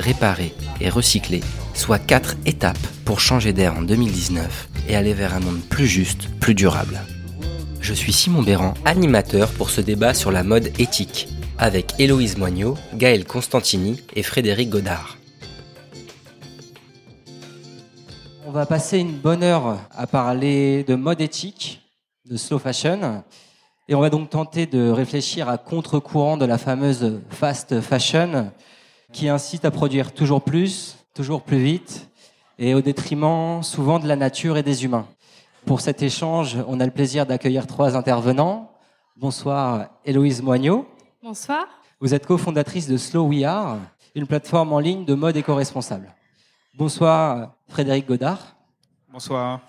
réparer et recycler, soit quatre étapes pour changer d'air en 2019 et aller vers un monde plus juste, plus durable. Je suis Simon Béran, animateur pour ce débat sur la mode éthique, avec Héloïse Moignot, Gaël Constantini et Frédéric Godard. On va passer une bonne heure à parler de mode éthique, de slow fashion, et on va donc tenter de réfléchir à contre-courant de la fameuse fast fashion, qui incite à produire toujours plus, toujours plus vite, et au détriment souvent de la nature et des humains. Pour cet échange, on a le plaisir d'accueillir trois intervenants. Bonsoir Héloïse Moignot. Bonsoir. Vous êtes cofondatrice de Slow We Are, une plateforme en ligne de mode éco-responsable. Bonsoir Frédéric Godard. Bonsoir.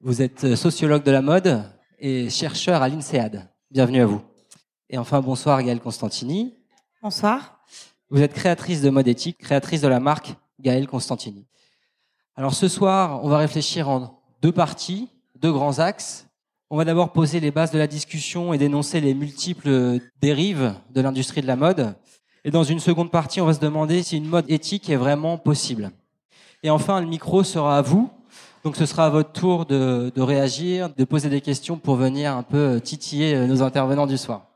Vous êtes sociologue de la mode et chercheur à l'INSEAD. Bienvenue à vous. Et enfin, bonsoir Gaëlle Constantini. Bonsoir. Vous êtes créatrice de mode éthique, créatrice de la marque Gaëlle Constantini. Alors ce soir, on va réfléchir en deux parties, deux grands axes. On va d'abord poser les bases de la discussion et dénoncer les multiples dérives de l'industrie de la mode. Et dans une seconde partie, on va se demander si une mode éthique est vraiment possible. Et enfin, le micro sera à vous. Donc ce sera à votre tour de, de réagir, de poser des questions pour venir un peu titiller nos intervenants du soir.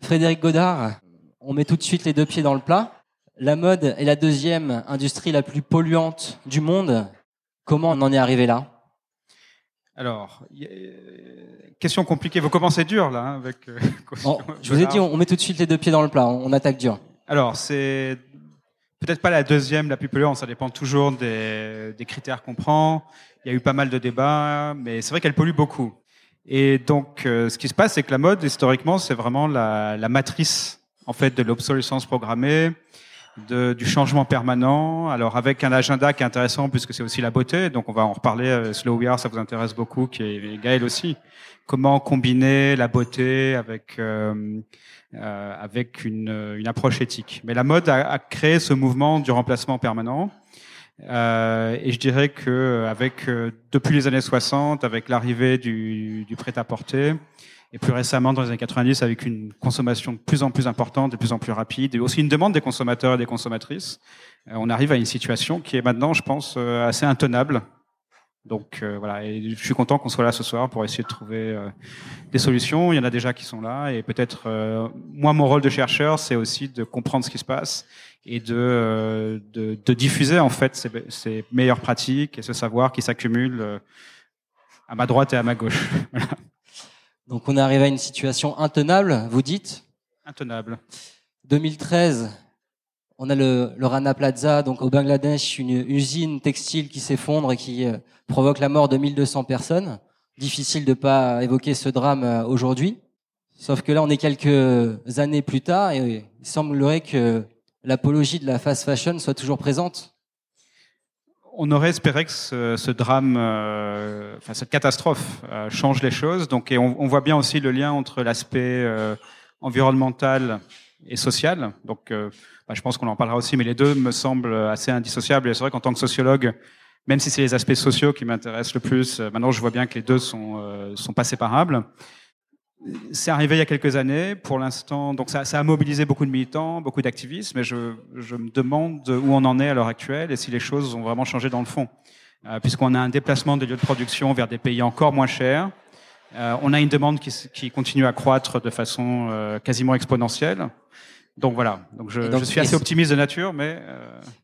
Frédéric Godard, on met tout de suite les deux pieds dans le plat. La mode est la deuxième industrie la plus polluante du monde. Comment on en est arrivé là? Alors, question compliquée. Vous commencez dur là hein, avec. Euh, bon, je vous ai dit, on met tout de suite les deux pieds dans le plat. On attaque dur. Alors, c'est peut-être pas la deuxième la plus polluante. Ça dépend toujours des, des critères qu'on prend. Il y a eu pas mal de débats, mais c'est vrai qu'elle pollue beaucoup. Et donc, euh, ce qui se passe, c'est que la mode, historiquement, c'est vraiment la, la matrice en fait de l'obsolescence programmée, de, du changement permanent. Alors avec un agenda qui est intéressant puisque c'est aussi la beauté, donc on va en reparler. Euh, Slow We Are, ça vous intéresse beaucoup, qui est Gaël aussi. Comment combiner la beauté avec euh, euh, avec une, une, approche éthique. Mais la mode a, a, créé ce mouvement du remplacement permanent. Euh, et je dirais que avec euh, depuis les années 60, avec l'arrivée du, du prêt-à-porter, et plus récemment dans les années 90 avec une consommation de plus en plus importante, de plus en plus rapide, et aussi une demande des consommateurs et des consommatrices, euh, on arrive à une situation qui est maintenant, je pense, euh, assez intenable. Donc euh, voilà, et je suis content qu'on soit là ce soir pour essayer de trouver des solutions. Il y en a déjà qui sont là, et peut-être moi mon rôle de chercheur, c'est aussi de comprendre ce qui se passe et de, diffuser en fait ces, ces, meilleures pratiques et ce savoir qui s'accumule à ma droite et à ma gauche. Donc on est arrivé à une situation intenable, vous dites Intenable. 2013, on a le, le, Rana Plaza, donc au Bangladesh, une usine textile qui s'effondre et qui euh, provoque la mort de 1200 personnes. Difficile de pas évoquer ce drame euh, aujourd'hui. Sauf que là, on est quelques années plus tard et il semblerait que l'apologie de la fast fashion soit toujours présente on aurait espéré que ce, ce drame, euh, enfin cette catastrophe, euh, change les choses. Donc, et on, on, voit bien aussi le lien entre l'aspect euh, environnemental et social. Donc, euh, bah, je pense qu'on en parlera aussi, mais les deux me semblent assez indissociables. Et c'est vrai qu'en tant que sociologue, même si c'est les aspects sociaux qui m'intéressent le plus, euh, maintenant je vois bien que les deux sont euh, sont pas séparables. C'est arrivé il y a quelques années. Pour l'instant, donc ça, ça, a mobilisé beaucoup de militants, beaucoup d'activistes, mais je, je, me demande où on en est à l'heure actuelle et si les choses ont vraiment changé dans le fond. Euh, Puisqu'on a un déplacement des lieux de production vers des pays encore moins chers, euh, on a une demande qui, qui, continue à croître de façon euh, quasiment exponentielle. Donc voilà. Donc je, donc, je suis assez optimiste de nature, mais.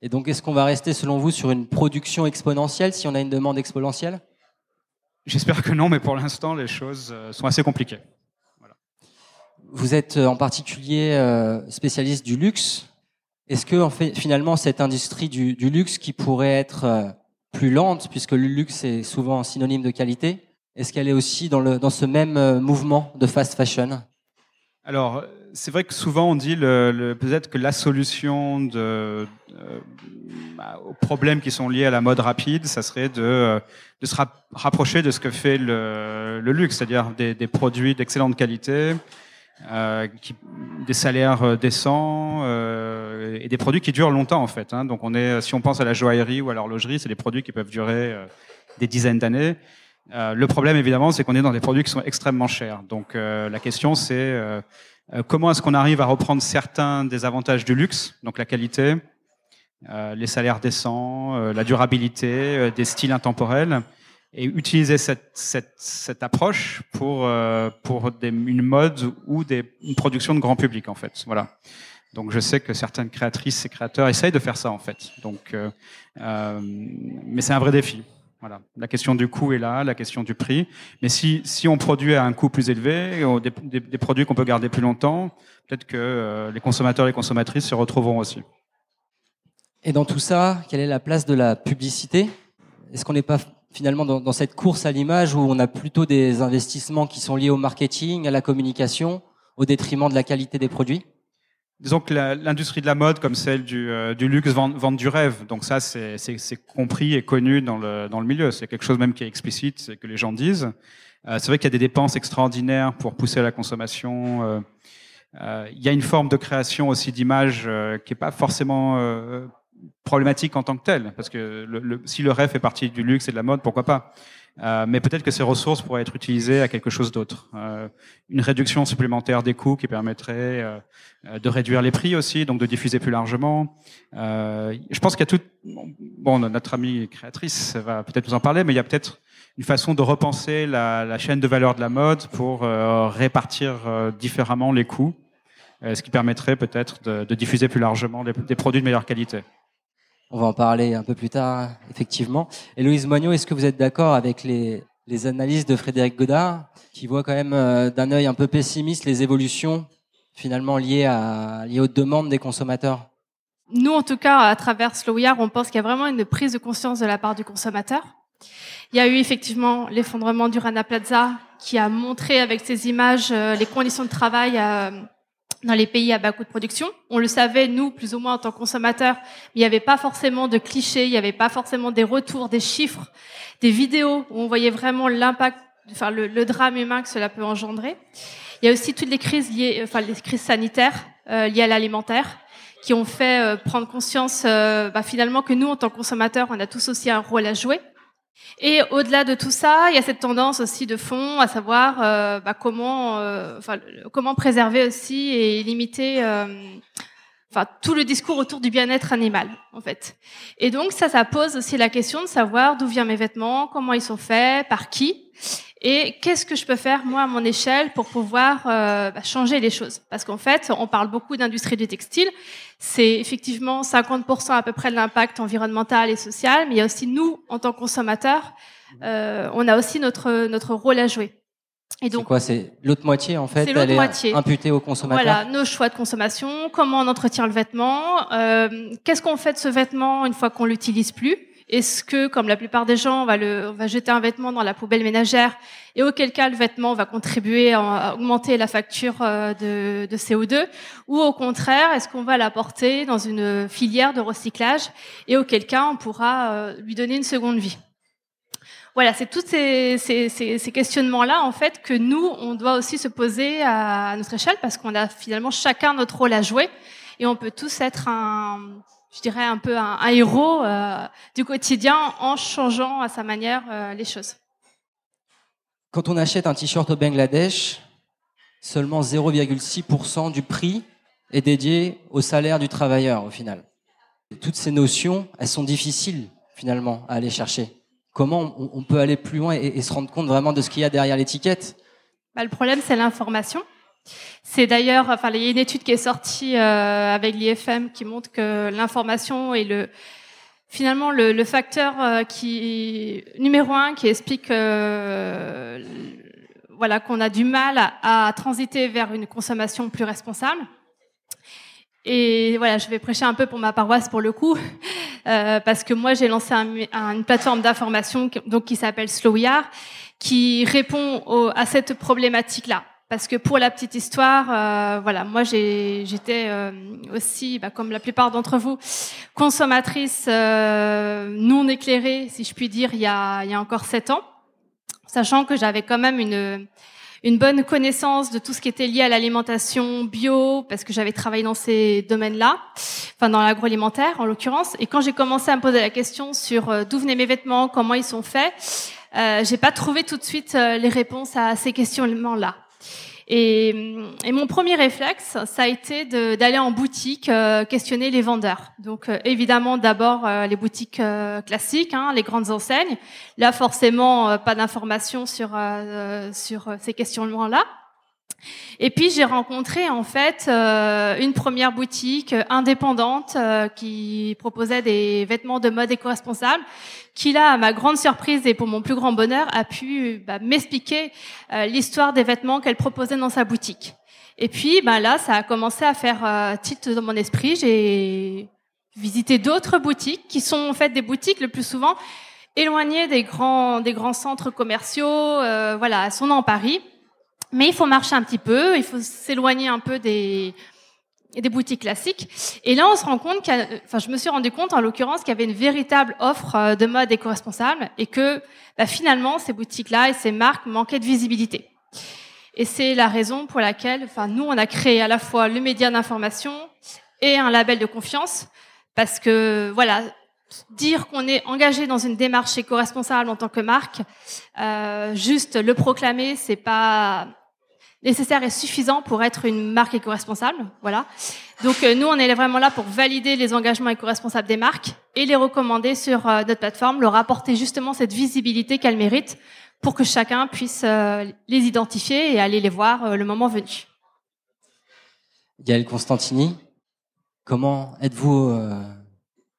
Et donc, est-ce qu'on va rester, selon vous, sur une production exponentielle si on a une demande exponentielle? J'espère que non, mais pour l'instant, les choses sont assez compliquées. Vous êtes euh, en particulier euh, spécialiste du luxe. Est-ce que finalement cette industrie du, luxe qui pourrait être euh, plus lente, puisque le luxe est souvent synonyme de qualité, est-ce qu'elle est aussi dans, ce même mouvement de fast fashion? Alors, c'est vrai que souvent on dit peut-être que la solution bah, aux problèmes qui sont liés à la mode rapide, ça serait de, se rapprocher de ce que fait le, luxe, c'est-à-dire des, produits d'excellente qualité, qui, des salaires euh, décents euh, et des produits qui durent longtemps en fait. Hein. Donc on est, si on pense à la joaillerie ou à l'horlogerie, c'est des produits qui peuvent durer euh, des dizaines d'années. Euh, le problème évidemment, c'est qu'on est dans des produits qui sont extrêmement chers. Donc la question c'est comment est-ce qu'on arrive à reprendre certains des avantages du luxe, donc la qualité, les salaires décents, la durabilité, des styles intemporels et utiliser cette, cette, cette approche pour, euh, pour une mode ou des, une production de grand public en fait. Voilà. Donc je sais que certaines créatrices et créateurs essayent de faire ça en fait. Donc, euh, euh, mais c'est un vrai défi. Voilà. La question du coût est là, la question du prix. Mais si, si on produit à un coût plus élevé, des, des, produits qu'on peut garder plus longtemps, peut-être que les consommateurs et les consommatrices se retrouveront aussi. Et dans tout ça, quelle est la place de la publicité? Est-ce qu'on n'est pas finalement dans, cette course à l'image où on a plutôt des investissements qui sont liés au marketing, à la communication, au détriment de la qualité des produits Disons que l'industrie de la mode, comme celle du, euh, luxe, vend, du rêve. Donc ça, c'est compris et connu dans le, dans le milieu. C'est quelque chose même qui est explicite, c'est que les gens disent. Euh, c'est vrai qu'il y a des dépenses extraordinaires pour pousser à la consommation. Euh, il y a une forme de création aussi d'image qui est pas forcément problématique en tant que telle, parce que si le rêve fait partie du luxe et de la mode, pourquoi pas euh, mais peut-être que ces ressources pourraient être utilisées à quelque chose d'autre. Euh, une réduction supplémentaire des coûts qui permettrait euh, de réduire les prix aussi, donc de diffuser plus largement. Je pense qu'il y a tout. Bon, notre amie créatrice va peut-être nous en parler, mais il y a peut-être une façon de repenser la, chaîne de valeur de la mode pour répartir différemment les coûts, ce qui permettrait peut-être de, diffuser plus largement des produits de meilleure qualité. On va en parler un peu plus tard, effectivement. Et Louise Moignot, est-ce que vous êtes d'accord avec les, les, analyses de Frédéric Godard, qui voit quand même euh, d'un œil un peu pessimiste les évolutions finalement liées, à, liées aux demandes des consommateurs? Nous, en tout cas, à travers Slow on pense qu'il y a vraiment une prise de conscience de la part du consommateur. Il y a eu effectivement l'effondrement du Rana Plaza, qui a montré avec ces images euh, les conditions de travail. Euh, dans les pays à bas coût de production. On le savait, nous, plus ou moins en tant que consommateurs, mais il n'y avait pas forcément de clichés, il n'y avait pas forcément des retours, des chiffres, des vidéos où on voyait vraiment l'impact, enfin le, le, drame humain que cela peut engendrer. Il y a aussi toutes les crises liées, enfin les crises sanitaires euh, liées à l'alimentaire qui ont fait euh, prendre conscience euh, bah, finalement que nous, en tant que consommateurs, on a tous aussi un rôle à jouer. Et au-delà de tout ça, il y a cette tendance aussi de fond, à savoir euh, bah, comment, euh, comment préserver aussi et limiter, euh, tout le discours autour du bien-être animal, en fait. Et donc ça, ça pose aussi la question de savoir d'où viennent mes vêtements, comment ils sont faits, par qui. Et qu'est-ce que je peux faire moi à mon échelle pour pouvoir euh, bah, changer les choses? Parce qu'en fait, on parle beaucoup d'industrie du textile. C'est effectivement 50% à peu près de l'impact environnemental et social, mais il y a aussi nous, en tant que consommateurs, euh, on a aussi notre notre rôle à jouer. Et donc, quoi? C'est l'autre moitié en fait. C'est l'autre moitié. Imputée au consommateur. Voilà, nos choix de consommation, comment on entretient le vêtement, euh, qu'est-ce qu'on fait de ce vêtement une fois qu'on l'utilise plus? Est-ce que, comme la plupart des gens, on va, jeter un vêtement dans la poubelle ménagère et auquel cas le vêtement va contribuer à augmenter la facture euh, de, de CO2 Ou au contraire, est-ce qu'on va l'apporter dans une filière de recyclage et auquel cas on pourra euh, lui donner une seconde vie? Voilà, c'est tous ces, questionnements-là, en fait, que nous, on doit aussi se poser à notre échelle, parce qu'on a finalement chacun notre rôle à jouer, et on peut tous être un, je dirais, un peu un, un héros euh, du quotidien en changeant à sa manière euh, les choses. Quand on achète un t-shirt au Bangladesh, seulement 0,6% du prix est dédié au salaire du travailleur au final. toutes ces notions, elles sont difficiles finalement à aller chercher. Comment on, on peut aller plus loin et, et, se rendre compte vraiment de ce qu'il y a derrière l'étiquette? Bah, Le problème, c'est l'information. C'est d'ailleurs, enfin, il y a une étude qui est sortie euh, avec l'IFM qui montre que l'information est le finalement le, facteur euh, qui numéro un qui explique euh, voilà qu'on a du mal à, transiter vers une consommation plus responsable. Et voilà, je vais prêcher un peu pour ma paroisse pour le coup, parce que moi j'ai lancé un, un, une plateforme d'information qui s'appelle Slowyar, qui répond à cette problématique-là parce que pour la petite histoire, euh, voilà, moi j'étais euh, aussi, bah, comme la plupart d'entre vous, consommatrice euh, non éclairée, si je puis dire, il y a, il y a encore sept ans, sachant que j'avais quand même une une bonne connaissance de tout ce qui était lié à l'alimentation bio, parce que j'avais travaillé dans ces domaines-là, enfin dans l'agroalimentaire en l'occurrence. Et quand j'ai commencé à me poser la question sur d'où venaient mes vêtements, comment ils sont faits, euh, j'ai pas trouvé tout de suite les réponses à ces questionnements-là. Et, et, mon premier réflexe, ça a été d'aller en boutique euh, questionner les vendeurs. Donc euh, évidemment d'abord euh, les boutiques classiques, hein, les grandes enseignes. Là forcément pas d'informations sur sur ces questionnements-là. Et puis j'ai rencontré en fait une première boutique indépendante qui proposait des vêtements de mode éco-responsable qui là, à ma grande surprise et pour mon plus grand bonheur, a pu bah, m'expliquer euh, l'histoire des vêtements qu'elle proposait dans sa boutique. Et puis bah, là, ça a commencé à faire euh, titre dans mon esprit. J'ai visité d'autres boutiques qui sont en fait des boutiques le plus souvent éloignées des grands, des grands centres commerciaux. Euh, voilà, elles sont dans Paris. Mais il faut marcher un petit peu, il faut s'éloigner un peu des, des boutiques classiques. Et là, on se rend compte, enfin, je me suis rendu compte, en l'occurrence, qu'il y avait une véritable offre euh, de mode éco-responsable et que bah, finalement, ces boutiques-là et ces marques manquaient de visibilité. Et c'est la raison pour laquelle, enfin, nous, on a créé à la fois le média d'information et un label de confiance, parce que voilà, dire qu'on est engagé dans une démarche éco-responsable en tant que marque, euh, juste le proclamer, c'est pas nécessaire et suffisant pour être une marque éco-responsable. Voilà. Donc euh, nous, on est vraiment là pour valider les engagements éco-responsables des marques et les recommander sur euh, notre plateforme, leur apporter justement cette visibilité qu'elles méritent pour que chacun puisse euh, les identifier et aller les voir le moment venu. Gaël Constantini, comment êtes-vous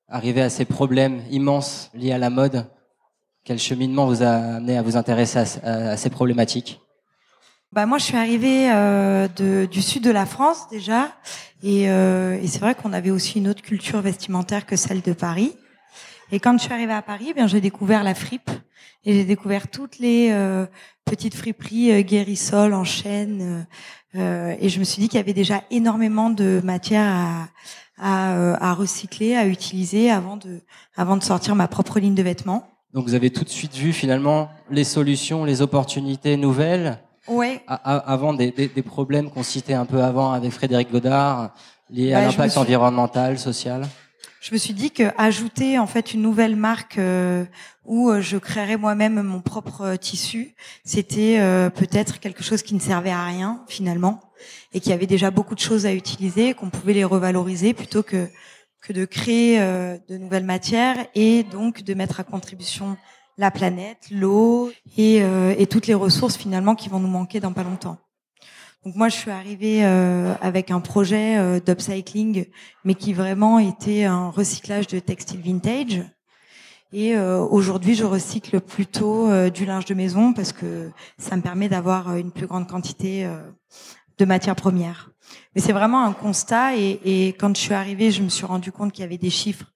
arrivé à ces problèmes immenses liés à la mode? Quel cheminement vous a amené à vous intéresser à ces problématiques? Bah moi, je suis arrivée euh, de, du sud de la France déjà, et, euh, et c'est vrai qu'on avait aussi une autre culture vestimentaire que celle de Paris. Et quand je suis arrivée à Paris, bien j'ai découvert la fripe et j'ai découvert toutes les euh, petites friperies euh, guérisol en chaîne. Euh, et je me suis dit qu'il y avait déjà énormément de matière à, à, euh, à, recycler, à utiliser avant de, avant de sortir ma propre ligne de vêtements. Donc vous avez tout de suite vu finalement les solutions, les opportunités nouvelles Ouais. avant des, des, des problèmes qu'on citait un peu avant avec Frédéric Godard, liés à l'impact environnemental, social. Je me suis dit que ajouter en fait une nouvelle marque euh, où euh, je créerais moi-même mon propre euh, tissu, c'était peut-être quelque chose qui ne servait à rien finalement et qui avait déjà beaucoup de choses à utiliser, qu'on pouvait les revaloriser plutôt que que de créer de nouvelles matières et donc de mettre à contribution la planète, l'eau et, euh, et, toutes les ressources finalement qui vont nous manquer dans pas longtemps. Donc moi, je suis arrivée euh, avec un projet euh, d'upcycling, mais qui vraiment était un recyclage de textiles vintage. Et aujourd'hui, je recycle plutôt du linge de maison parce que ça me permet d'avoir une plus grande quantité de matières premières. Mais c'est vraiment un constat et, et, quand je suis arrivée, je me suis rendu compte qu'il y avait des chiffres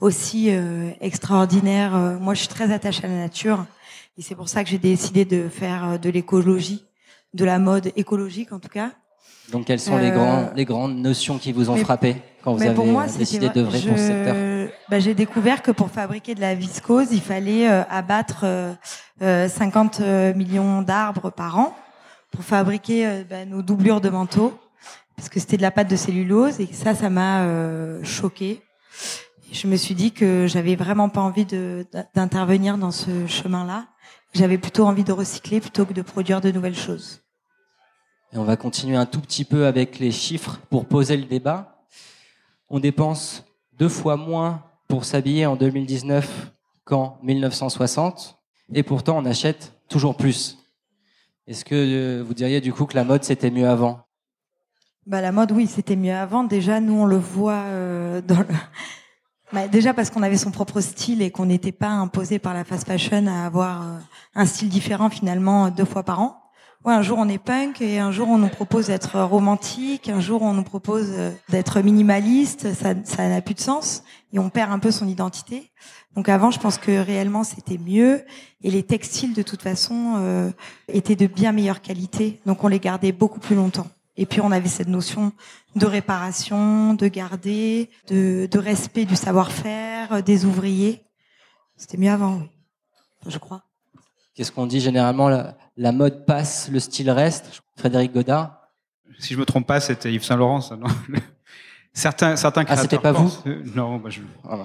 aussi euh, extraordinaires. Euh, moi, je suis très attachée à la nature et c'est pour ça que j'ai décidé de faire euh, de l'écologie, de la mode écologique en tout cas. Donc, quelles sont les, grands, les grandes notions qui vous ont frappé quand vous avez moi, décidé d'œuvrer pour ce secteur? bah, J'ai découvert que pour fabriquer de la viscose, il fallait abattre 50 millions d'arbres par an pour fabriquer bah, nos doublures de manteaux parce que c'était de la pâte de cellulose et ça, ça m'a euh, choqué. Je me suis dit que j'avais vraiment pas envie d'intervenir dans ce chemin-là. J'avais plutôt envie de recycler plutôt que de produire de nouvelles choses. Et on va continuer un tout petit peu avec les chiffres pour poser le débat. On dépense deux fois moins pour s'habiller en 2019 qu'en 1960, et pourtant on achète toujours plus. Est-ce que euh, vous diriez du coup que la mode c'était mieux avant? Bah, la mode, oui, c'était mieux avant. Déjà, nous, on le voit euh, dans le... bah, déjà parce qu'on avait son propre style et qu'on n'était pas imposé par la fast fashion à avoir euh, un style différent finalement deux fois par an. Ouais, un jour on est punk et un jour on nous propose d'être romantique, un jour on nous propose euh, d'être minimaliste, ça ça n'a plus de sens et on perd un peu son identité. Donc avant, je pense que réellement c'était mieux et les textiles de toute façon euh, étaient de bien meilleure qualité, donc on les gardait beaucoup plus longtemps. Et puis on avait cette notion de réparation, de garder, de, de respect du savoir-faire des ouvriers. C'était mieux avant, oui. je crois. Qu'est-ce qu'on dit généralement la, la, mode passe, le style reste? Frédéric Godard? Si je me trompe pas, c'était Yves Saint Laurent, ça, non? Certains, certains créateurs. Ah, c'était pas vous Non, bah, je, ah,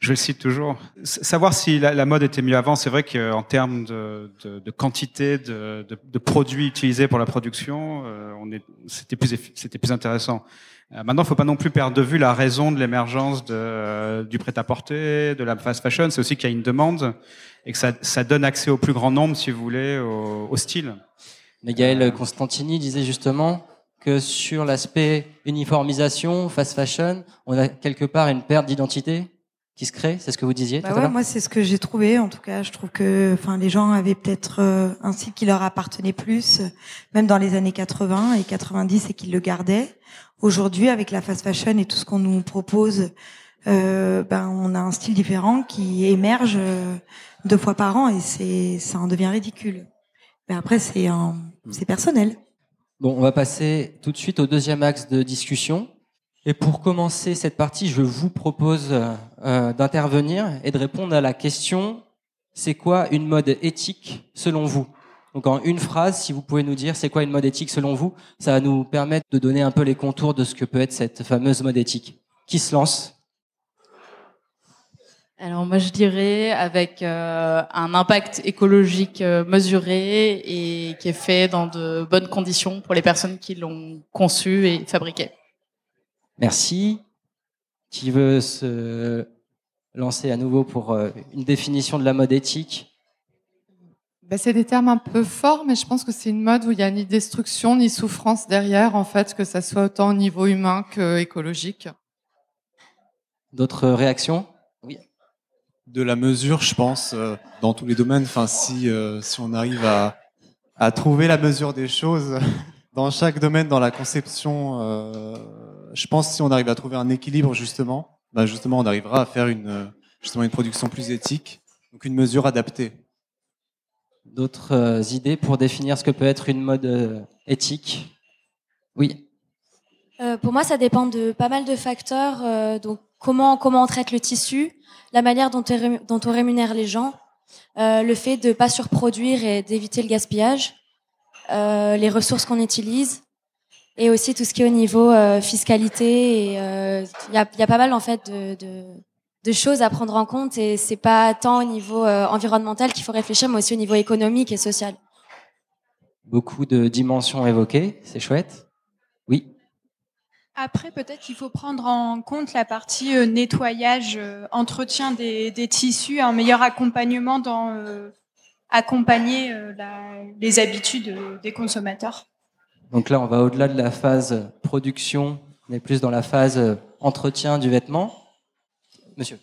je le cite toujours. Savoir si la, la mode était mieux avant, c'est vrai qu'en termes de, de, de quantité de, de, produits utilisés pour la production, euh, on est, c'était plus, c'était plus intéressant. Euh, maintenant, il faut pas non plus perdre de vue la raison de l'émergence de, euh, du prêt-à-porter, de la fast fashion. C'est aussi qu'il y a une demande et que ça, ça, donne accès au plus grand nombre, si vous voulez, au, au style. Mais Gaël Constantini disait justement que sur l'aspect uniformisation, fast fashion, on a quelque part une perte d'identité qui se crée. C'est ce que vous disiez bah ouais, Moi, c'est ce que j'ai trouvé. En tout cas, je trouve que, enfin, les gens avaient peut-être euh, un style qui leur appartenait plus, même dans les années 80 et 90, et qu'ils le gardaient. Aujourd'hui, avec la fast fashion et tout ce qu'on nous propose, euh, ben, on a un style différent qui émerge euh, deux fois par an et c'est, ça en devient ridicule. Mais après, c'est, c'est personnel. Bon, on va passer tout de suite au deuxième axe de discussion. Et pour commencer cette partie, je vous propose euh, d'intervenir et de répondre à la question c'est quoi une mode éthique selon vous? Donc en une phrase, si vous pouvez nous dire c'est quoi une mode éthique selon vous, ça va nous permettre de donner un peu les contours de ce que peut être cette fameuse mode éthique. Qui se lance? Alors moi je dirais avec euh, un impact écologique euh, mesuré et qui est fait dans de bonnes conditions pour les personnes qui l'ont conçu et fabriqué. Merci. Qui veut se lancer à nouveau pour euh, une définition de la mode éthique? Ben, C'est des termes un peu forts, mais je pense que c'est une mode où il n'y a ni destruction ni souffrance derrière, en fait, que ça soit autant au niveau humain qu'écologique. D'autres réactions? De la mesure, je pense, euh, dans tous les domaines. Enfin, si, euh, si on arrive à, à trouver la mesure des choses dans chaque domaine, dans la conception, euh, je pense si on arrive à trouver un équilibre justement, bah justement, on arrivera à faire une justement une production plus éthique, donc une mesure adaptée. D'autres idées pour définir ce que peut être une mode éthique? Oui. pour moi, ça dépend de pas mal de facteurs. donc, comment comment on traite le tissu, la manière dont, on rémunère les gens, euh, le fait de pas surproduire et d'éviter le gaspillage, euh, les ressources qu'on utilise, et aussi tout ce qui est au niveau euh, fiscalité. Il y, a, pas mal en fait de, de, choses à prendre en compte, et c'est pas tant au niveau environnemental qu'il faut réfléchir, mais aussi au niveau économique et social. Beaucoup de dimensions évoquées, c'est chouette. Après, peut-être qu'il faut prendre en compte la partie euh, nettoyage, euh, entretien des, des, tissus, un meilleur accompagnement dans euh, accompagner la, les habitudes des consommateurs. Donc là, on va au-delà de la phase production, on est plus dans la phase entretien du vêtement. Monsieur.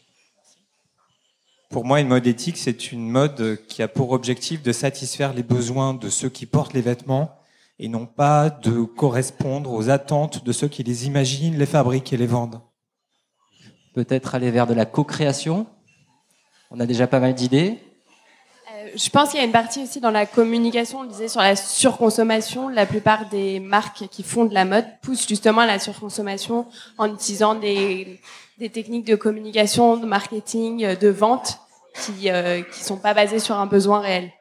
Pour moi, une mode éthique, c'est une mode qui a pour objectif de satisfaire les besoins de ceux qui portent les vêtements et non pas de correspondre aux attentes de ceux qui les imaginent, les fabriquent et les vendent. Peut-être aller vers de la co-création. On a déjà pas mal d'idées. Euh, je pense qu'il y a une partie aussi dans la communication, on disait sur la surconsommation. La plupart des marques qui font de la mode poussent justement à la surconsommation en utilisant des, des techniques de communication, de marketing, de vente qui ne euh, qui sont pas basées sur un besoin réel.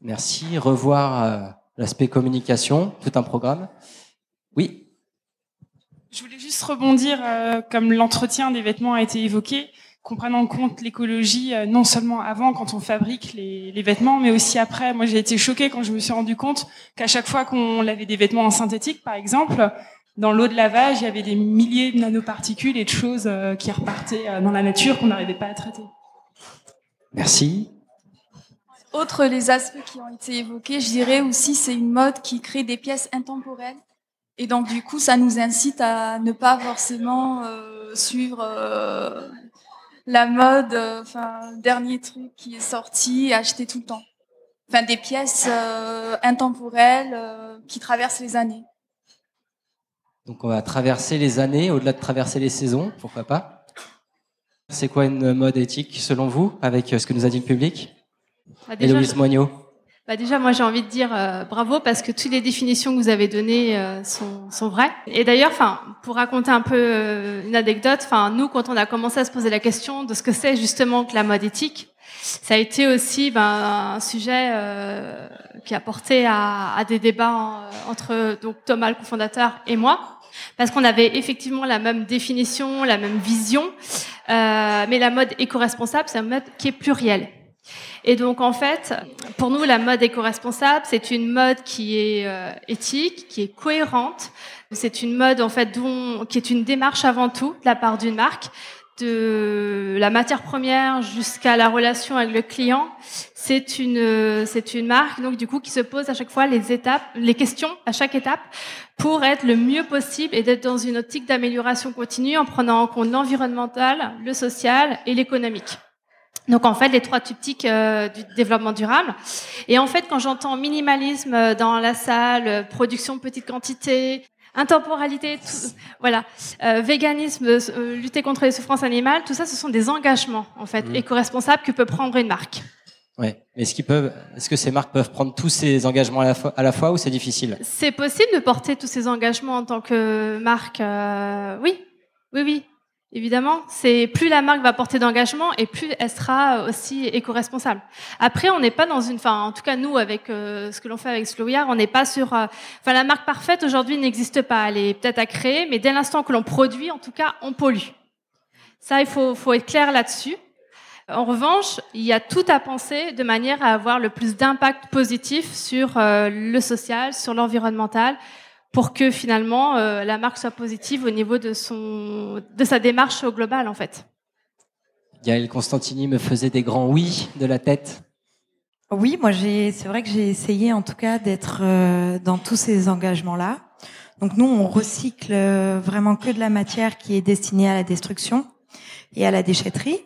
Merci. Revoir euh, l'aspect communication, tout un programme. Oui. Je voulais juste rebondir, euh, comme l'entretien des vêtements a été évoqué, qu'on prenne en compte l'écologie euh, non seulement avant quand on fabrique les, les vêtements, mais aussi après. Moi, j'ai été choquée quand je me suis rendu compte qu'à chaque fois qu'on lavait des vêtements en synthétique, par exemple, dans l'eau de lavage, il y avait des milliers de nanoparticules et de choses euh, qui repartaient dans la nature qu'on n'arrivait pas à traiter. Merci. Autre les aspects qui ont été évoqués, je dirais aussi c'est une mode qui crée des pièces intemporelles. Et donc du coup, ça nous incite à ne pas forcément euh, suivre euh, la mode, euh, dernier truc qui est sorti, acheter tout le temps. enfin des pièces intemporelles qui traversent les années. Donc on va traverser les années, au-delà de traverser les saisons, pourquoi pas? C'est quoi une mode éthique selon vous, avec ce que nous a dit le public? Bah, déjà, Héloïse je- Moignot. Bah déjà, moi, j'ai envie de dire euh, bravo parce que toutes les définitions que vous avez données euh, sont, sont vraies. Et d'ailleurs, enfin, pour raconter un peu euh, une anecdote, enfin, nous, quand on a commencé à se poser la question de ce que c'est justement que la mode éthique, ça a été aussi ben, un sujet euh, qui a porté à, à des débats en- entre donc Thomas, le cofondateur, et moi, parce qu'on avait effectivement la même définition, la même vision, euh, mais la mode éco-responsable, c'est une mode qui est plurielle. Et donc en fait, pour nous, la mode éco-responsable, c'est une mode qui est euh, éthique, qui est cohérente. C'est une mode en fait dont, qui est une démarche avant tout de la part d'une marque, de la matière première jusqu'à la relation avec le client. C'est une euh, c'est une marque donc du coup qui se pose à chaque fois les étapes, les questions à chaque étape pour être le mieux possible et d'être dans une optique d'amélioration continue en prenant en compte l'environnemental, le social et l'économique. Donc en fait les trois triptyques euh, du développement durable. Et en fait quand j'entends minimalisme euh, dans la salle, euh, production de petite quantité, intemporalité, tout, voilà, euh, véganisme, euh, lutter contre les souffrances animales, tout ça ce sont des engagements en fait Mhm. éco-responsables que peut prendre une marque. Ouais. Est-ce qu'ils peuvent, est-ce que ces marques peuvent prendre tous ces engagements à la fois, à la fois ou c'est difficile? C'est possible de porter tous ces engagements en tant que marque. oui, oui, oui, évidemment. C'est plus la marque va porter d'engagement et plus elle sera aussi éco-responsable. Après, on n'est pas dans une, enfin, en tout cas nous avec euh, ce que l'on fait avec Slow Yard, on n'est pas sur, euh, enfin, la marque parfaite aujourd'hui n'existe pas. Elle est peut-être à créer, mais dès l'instant que l'on produit, en tout cas, on pollue. Ça, il faut, faut être clair là-dessus. En revanche, il y a tout à penser de manière à avoir le plus d'impact positif sur euh, le social, sur l'environnemental, pour que finalement euh, la marque soit positive au niveau de son, de sa démarche au global en fait. Gaël Constantini me faisait des grands oui de la tête. Oui, moi j'ai, c'est vrai que j'ai essayé en tout cas d'être euh, dans tous ces engagements-là. Donc nous, on recycle euh, vraiment que de la matière qui est destinée à la destruction et à la déchetterie.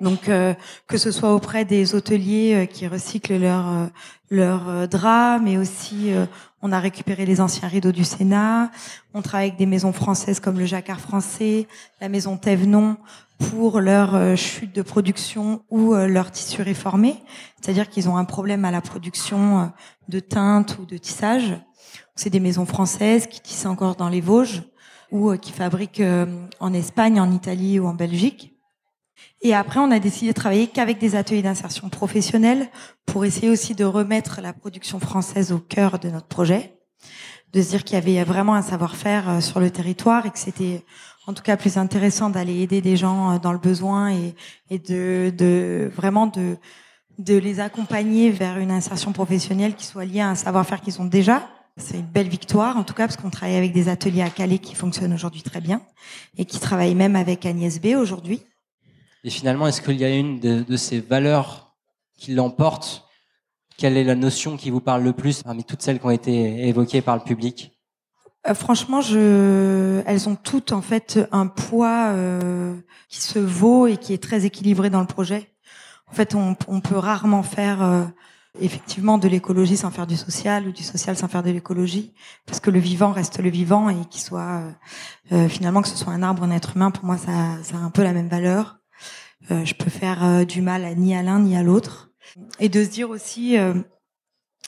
Donc euh, que ce soit auprès des hôteliers euh, qui recyclent leurs euh, leurs euh, draps, mais aussi euh, on a récupéré les anciens rideaux du Sénat. On travaille avec des maisons françaises comme le Jacquard français, la maison Thévenon pour leur euh, chute de production ou euh, leur tissu réformé, c'est-à-dire qu'ils ont un problème à la production euh, de teinte ou de tissage. C'est des maisons françaises qui tissent encore dans les Vosges ou qui fabriquent en Espagne, en Italie ou en Belgique. Et après, on a décidé de travailler qu'avec des ateliers d'insertion professionnelle pour essayer aussi de remettre la production française au cœur de notre projet, de se dire qu'il y avait vraiment un savoir-faire euh, sur le territoire et que c'était en tout cas plus intéressant d'aller aider des gens euh, dans le besoin et, de, de vraiment de, de les accompagner vers une insertion professionnelle qui soit liée à un savoir-faire qu'ils ont déjà. C'est une belle victoire, en tout cas, parce qu'on travaille avec des ateliers à Calais qui fonctionnent aujourd'hui très bien et qui travaillent même avec Agnès B aujourd'hui. Et finalement, est-ce qu'il y a une de, ces valeurs qui l'emporte? Quelle est la notion qui vous parle le plus parmi toutes celles qui ont été évoquées par le public? Euh, franchement, elles ont toutes en fait un poids euh, qui se vaut et qui est très équilibré dans le projet. En fait, on, peut rarement faire euh, effectivement de l'écologie sans faire du social ou du social sans faire de l'écologie, parce que le vivant reste le vivant et qu'il soit finalement que ce soit un arbre ou un être humain, pour moi, ça a un peu la même valeur. Euh, je peux faire euh, du mal à, ni à l'un ni à l'autre, et de se dire aussi. euh,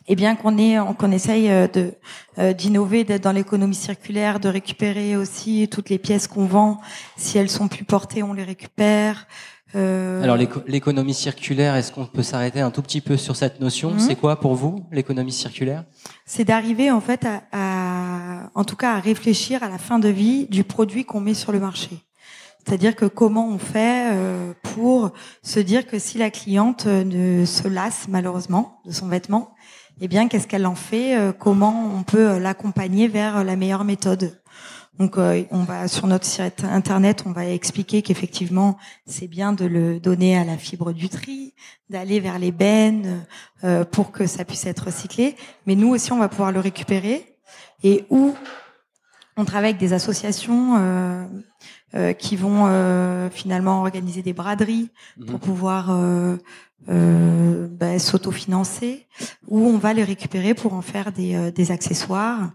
et bien qu'on ait, qu'on essaye euh, de euh, d'innover, d'être dans l'économie circulaire, de récupérer aussi toutes les pièces qu'on vend. Si elles sont plus portées, on les récupère. Euh, Alors l'éco- l'économie circulaire, est-ce qu'on peut s'arrêter un tout petit peu sur cette notion? Mhm. C'est quoi pour vous l'économie circulaire? C'est d'arriver en fait à, à- en tout cas, à réfléchir à la fin de vie du produit qu'on met sur le marché. C'est-à-dire que comment on fait euh, pour se dire que si la cliente euh, ne se lasse malheureusement de son vêtement, eh bien qu'est-ce qu'elle en fait euh, Comment on peut l'accompagner vers la meilleure méthode? Donc on va sur notre site internet, on va expliquer qu'effectivement c'est bien de le donner à la fibre du tri, d'aller vers les bennes pour que ça puisse être recyclé. Mais nous aussi on va pouvoir le récupérer et où on travaille avec des associations euh, euh, qui vont euh, finalement organiser des braderies pour pouvoir euh, bah, s'autofinancer, ou on va les récupérer pour en faire des, des accessoires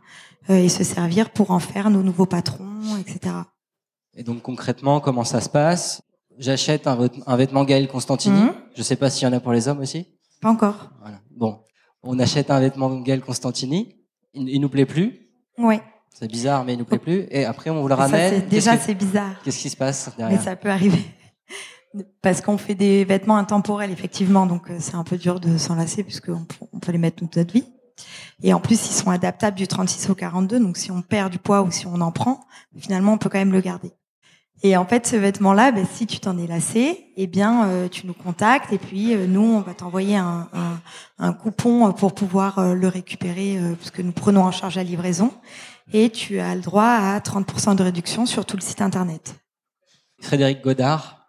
et se servir pour en faire nos nouveaux patrons, etc. Et donc concrètement, comment ça se passe? J'achète un, vêt- un vêtement Gaël Constantini. Mhm. Je sais pas s'il y en a pour les hommes aussi. Pas encore. Bon, on achète un vêtement Gaël Constantini. Il, il nous plaît plus. Oui. C'est bizarre, mais il nous plaît plus. Et après, on vous le Ça, ramène. c'est- déjà, que- c'est bizarre. Qu'est-ce qui se passe Mais derrière ça peut arriver. Parce qu'on fait des vêtements intemporels, effectivement, donc euh, c'est un peu dur de s'enlacer puisqu'on peut- on peut les mettre toute notre vie. Et en plus, ils sont adaptables du 36 au 42, donc si on perd du poids ou si on en prend, finalement, on peut quand même le garder. Et en fait, ce vêtement-là, ben, si tu t'en es lassé, eh bien, euh, tu nous contactes et puis euh, nous, on va t'envoyer un, un, un coupon pour pouvoir euh, le récupérer, puisque nous prenons en charge la livraison. Et tu as le droit à 30% de réduction sur tout le site internet. Frédéric Godard,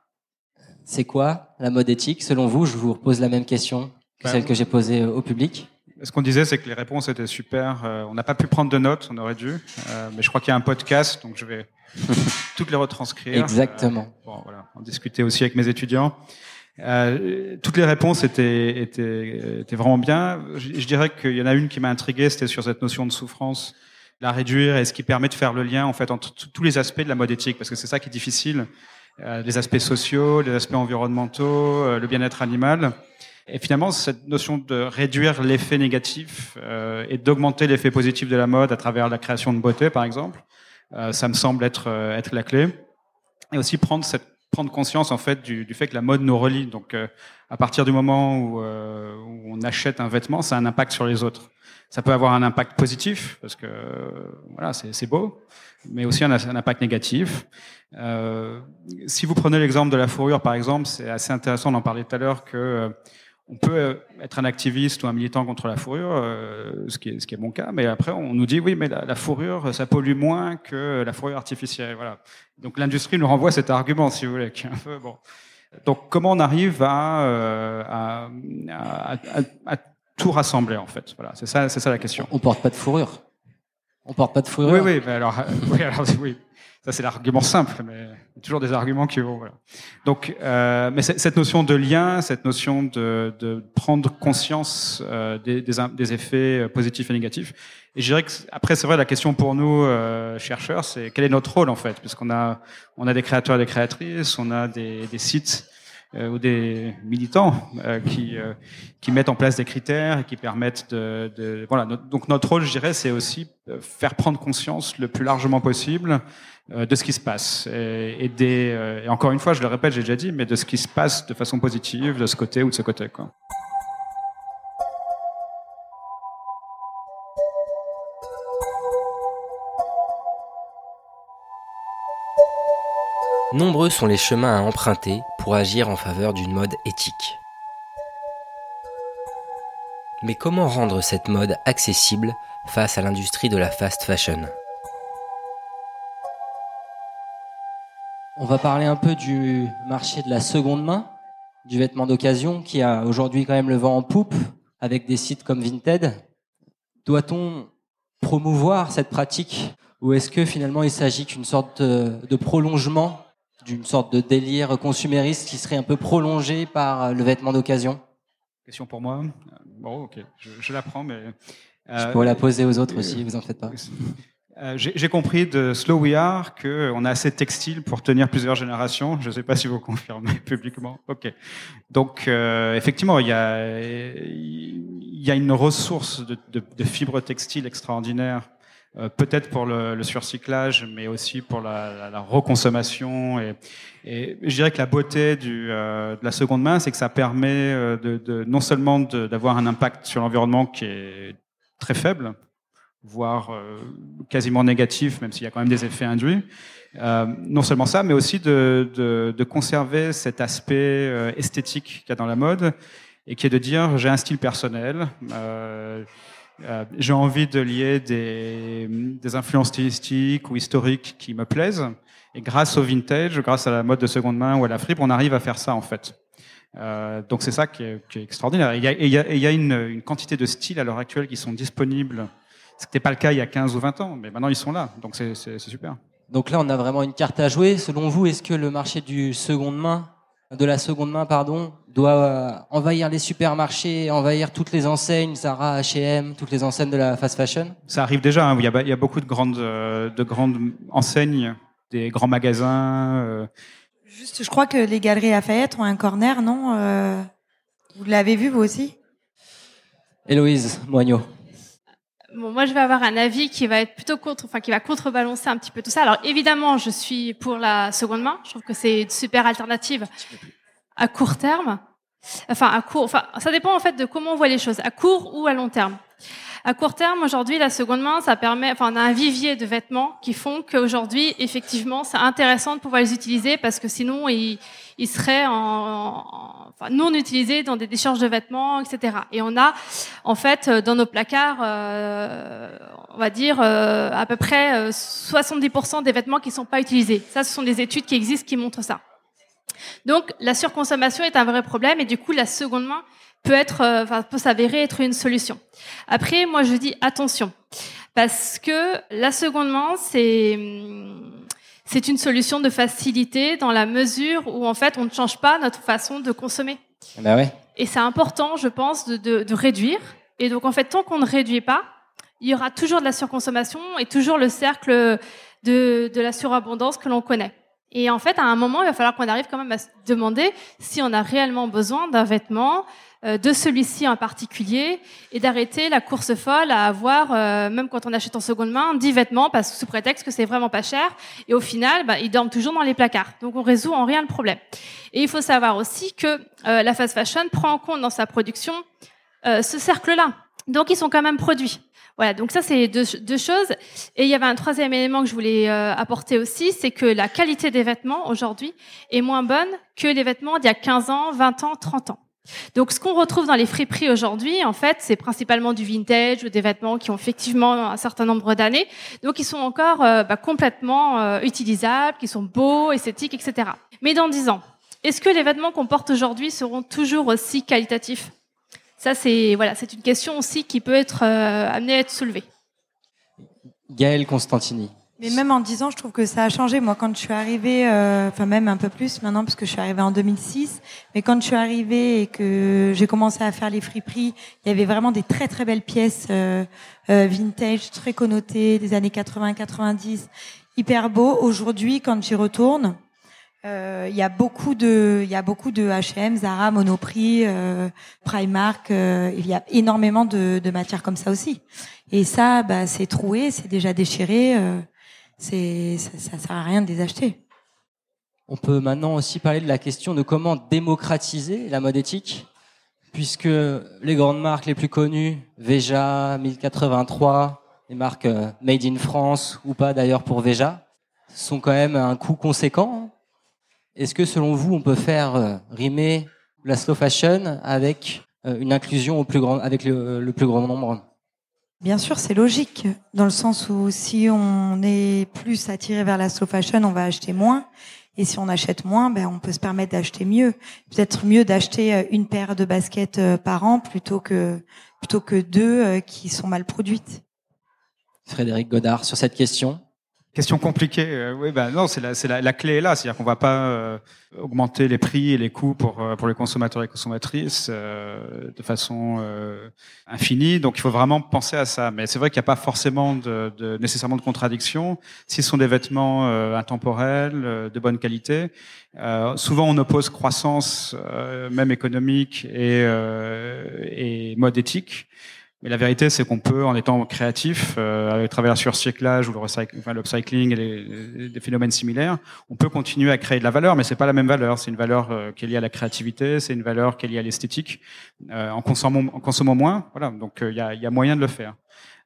c'est quoi la mode éthique? Selon vous, je vous repose la même question que Bah, celle que j'ai posée euh, au public. Ce qu'on disait, c'est que les réponses étaient super. Euh, on n'a pas pu prendre de notes, on aurait dû. Euh, mais je crois qu'il y a un podcast, donc je vais toutes les retranscrire. Exactement. Euh, bon, voilà, en discuter aussi avec mes étudiants. Euh, toutes les réponses étaient, étaient, étaient vraiment bien. Je, je dirais qu'il y en a une qui m'a intrigué, c'était sur cette notion de souffrance, la réduire et ce qui permet de faire le lien en fait entre tous les aspects de la mode éthique, parce que c'est ça qui est difficile, euh, les aspects sociaux, les aspects environnementaux, euh, le bien-être animal. Et finalement, cette notion de réduire l'effet négatif euh, et d'augmenter l'effet positif de la mode à travers la création de beauté, par exemple, ça me semble être être la clé. Et aussi prendre cette prendre conscience en fait du, fait que la mode nous relie. Donc, à partir du moment où, où on achète un vêtement, ça a un impact sur les autres. Ça peut avoir un impact positif parce que voilà, c'est beau, mais aussi un, impact négatif. Euh, si vous prenez l'exemple de la fourrure, par exemple, c'est assez intéressant d'en parler tout à l'heure que euh, on peut euh, être un activiste ou un militant contre la fourrure, ce, qui est, ce qui est mon cas, mais après on nous dit oui, mais la, fourrure, ça pollue moins que la fourrure artificielle. Voilà. Donc l'industrie nous renvoie cet argument, si vous voulez, qui est un peu bon. Donc comment on arrive à- à tout rassembler en fait Voilà, c'est ça, c'est ça la question. On porte pas de fourrure. On porte pas de fourrure. Oui, oui, mais alors, euh, oui, alors, oui. Ça, c'est l'argument simple, mais toujours des arguments qui vont. Voilà. Donc, euh, mais cette notion de lien, cette notion de, de prendre conscience euh, des, des, des effets euh, positifs et négatifs. Et je dirais que, après, c'est vrai, la question pour nous, euh, chercheurs, c'est quel est notre rôle, en fait? Puisqu'on a, on a des créateurs et des créatrices, on a des, des sites ou des militants euh, qui, euh, qui mettent en place des critères et qui permettent de, voilà. Donc notre rôle, je dirais, c'est aussi euh, faire prendre conscience le plus largement possible euh, de ce qui se passe euh, et encore une fois, je le répète, j'ai déjà dit, mais de ce qui se passe de façon positive de ce côté ou de ce côté. Quoi. Nombreux sont les chemins à emprunter pour agir en faveur d'une mode éthique. Mais comment rendre cette mode accessible face à l'industrie de la fast fashion? On va parler un peu du marché de la seconde main, du vêtement d'occasion, qui a aujourd'hui quand même le vent en poupe, avec des sites comme Vinted. Doit-on promouvoir cette pratique? Ou est-ce que finalement il s'agit qu'une sorte de, de prolongement, d'une sorte de délire consumériste qui serait un peu prolongé par le vêtement d'occasion Question pour moi. Euh, Bon, ok, je, je la prends, mais. Je euh, pourrais la poser aux autres aussi, vous en faites pas. Euh, J'ai compris de Slow We Are qu'on a assez de textiles pour tenir plusieurs générations. Je ne sais pas si vous confirmez publiquement. Ok. Donc euh, effectivement, il y a, il y a une ressource de, de, de fibres textiles extraordinaire, euh, peut-être pour le, le surcyclage, mais aussi pour la, reconsommation. Et, je dirais que la beauté euh, de la seconde main, c'est que ça permet euh, de, non seulement d'avoir un impact sur l'environnement qui est très faible, voire quasiment négatif, même s'il y a quand même des effets induits. Non seulement ça, mais aussi de, conserver cet aspect esthétique qu'il y a dans la mode, et qui est de dire j'ai un style personnel, euh, j'ai envie de lier des, influences stylistiques ou historiques qui me plaisent, et grâce au vintage, grâce à la mode de seconde main ou à la fripe, on arrive à faire ça en fait. Euh, donc c'est ça qui est, extraordinaire. Et il y a, une, une quantité de styles à l'heure actuelle qui sont disponibles. Ce n'était pas le cas il y a 15 ou 20 ans, mais maintenant ils sont là. Donc c'est super. Donc là, on a vraiment une carte à jouer. Selon vous, est-ce que le marché du seconde main de la seconde main, pardon, doit euh, envahir les supermarchés, envahir toutes les enseignes, Zara, H&M, toutes les enseignes de la fast fashion Ça arrive déjà. hein. Il, y a, il y a beaucoup de grandes, euh, de grandes enseignes, des grands magasins. euh, Juste, je crois que les galeries Lafayette ont un corner, non Euh, Vous l'avez vu, vous aussi? Héloïse Moignot. Bon, moi, je vais avoir un avis qui va être plutôt contre, enfin, qui va contrebalancer un petit peu tout ça. Alors, évidemment, je suis pour la seconde main. Je trouve que c'est une super alternative à court terme. Enfin, à court, enfin, ça dépend en fait de comment on voit les choses, à court ou à long terme. À court terme, aujourd'hui, la seconde main, ça permet, enfin, on a un vivier de vêtements qui font qu'aujourd'hui, effectivement, c'est intéressant de pouvoir les utiliser parce que sinon, ils, ils seraient en, non utilisés dans des décharges de vêtements, etc. Et on a, en fait, euh, dans nos placards, euh, on va dire, euh, à peu près euh, 70% des vêtements qui sont pas utilisés. Ça, ce sont des études qui existent qui montrent ça. Donc, la surconsommation est un vrai problème et du coup, la seconde main peut être, euh, enfin, peut s'avérer être une solution. Après, moi, je dis attention parce que la seconde main, c'est hum, c'est une solution de facilité dans la mesure où en fait, on ne change pas notre façon de consommer. Ben ouais. Et c'est important, je pense, de, de, de réduire. Et donc, en fait, tant qu'on ne réduit pas, il y aura toujours de la surconsommation et toujours le cercle de, de la surabondance que l'on connaît. Et en fait, à un moment, il va falloir qu'on arrive quand même à se demander si on a réellement besoin d'un vêtement, euh, de celui-ci en particulier, et d'arrêter la course folle à avoir, euh, même quand on achète en seconde main, 10 vêtements, parce sous prétexte que c'est vraiment pas cher, et au final, bah, ils dorment toujours dans les placards. Donc on résout en rien le problème. Et il faut savoir aussi que euh, la fast fashion prend en compte dans sa production euh, ce cercle-là. Donc ils sont quand même produits. Voilà, donc ça c'est deux, deux choses. Et il y avait un troisième élément que je voulais euh, apporter aussi, c'est que la qualité des vêtements aujourd'hui est moins bonne que les vêtements d'il y a 15 ans, 20 ans, 30 ans. Donc ce qu'on retrouve dans les friperies aujourd'hui, en fait, c'est principalement du vintage ou des vêtements qui ont effectivement un certain nombre d'années, donc ils sont encore euh, bah, complètement euh, utilisables, qui sont beaux, esthétiques, etc. Mais dans 10 ans, est-ce que les vêtements qu'on porte aujourd'hui seront toujours aussi qualitatifs? Ça, c'est voilà, c'est une question aussi qui peut être euh, amenée à être soulevée. Gaël Constantini. Mais même en 10 ans, je trouve que ça a changé. Moi, quand je suis arrivée, euh, enfin même un peu plus maintenant, parce que je suis arrivée en 2006, mais quand je suis arrivée et que j'ai commencé à faire les friperies, il y avait vraiment des très très belles pièces euh, euh, vintage, très connotées, des années 80-90, hyper beaux. Aujourd'hui, quand j'y retourne, euh, il y a beaucoup de, il y a beaucoup de H&M, Zara, Monoprix, euh, Primark. euh, il y a énormément de, de matières comme ça aussi. Et ça, bah, c'est troué, c'est déjà déchiré. euh, c'est, ça, ça sert à rien de les acheter. On peut maintenant aussi parler de la question de comment démocratiser la mode éthique, puisque les grandes marques les plus connues, Veja, 1083, les marques euh, Made in France ou pas d'ailleurs pour Veja, sont quand même un coût conséquent. Est-ce que selon vous, on peut faire euh, rimer la slow fashion avec euh, une inclusion au plus grand, avec le, le plus grand nombre? Bien sûr, c'est logique, dans le sens où si on est plus attiré vers la slow fashion, on va acheter moins. Et si on achète moins, ben, on peut se permettre d'acheter mieux. Peut-être mieux d'acheter euh, une paire de baskets par an plutôt que, plutôt que deux qui sont mal produites. Frédéric Godard sur cette question. Question compliquée. euh, oui, ben non, c'est la, c'est la, la clé est là, c'est-à-dire qu'on va pas euh, augmenter les prix et les coûts pour euh, pour les consommateurs et consommatrices euh, de façon infinie. Donc, il faut vraiment penser à ça. Mais c'est vrai qu'il n'y a pas forcément de, de nécessairement de contradiction. Si ce sont des vêtements intemporels, de bonne qualité, souvent on oppose croissance, même économique, et et mode éthique. Mais la vérité, c'est qu'on peut, en étant créatif, euh, à travers le surcyclage ou le recyc- enfin, et des phénomènes similaires, on peut continuer à créer de la valeur, mais c'est pas la même valeur. C'est une valeur euh, qui est liée à la créativité, c'est une valeur qui est liée à l'esthétique, euh, en, consommant, moins. Voilà, donc euh, il y, a, y a moyen de le faire.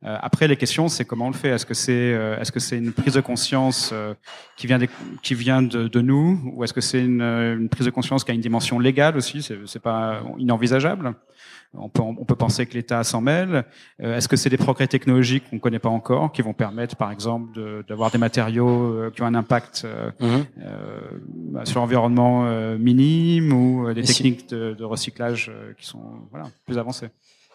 Euh, après, les questions, c'est comment on le fait? Est-ce que c'est est-ce que c'est une prise de conscience qui vient des- qui vient de, de nous, ou est-ce que c'est une, une prise de conscience qui a une dimension légale aussi? C'est pas inenvisageable. On peut, on peut penser que l'État s'en mêle. Euh, Est-ce que c'est des progrès technologiques qu'on ne connaît pas encore, qui vont permettre, par exemple, de- d'avoir des matériaux euh, qui ont un impact euh, Mhm. euh, bah, sur l'environnement minime ou des Et si- techniques de, de recyclage qui sont voilà, plus avancées?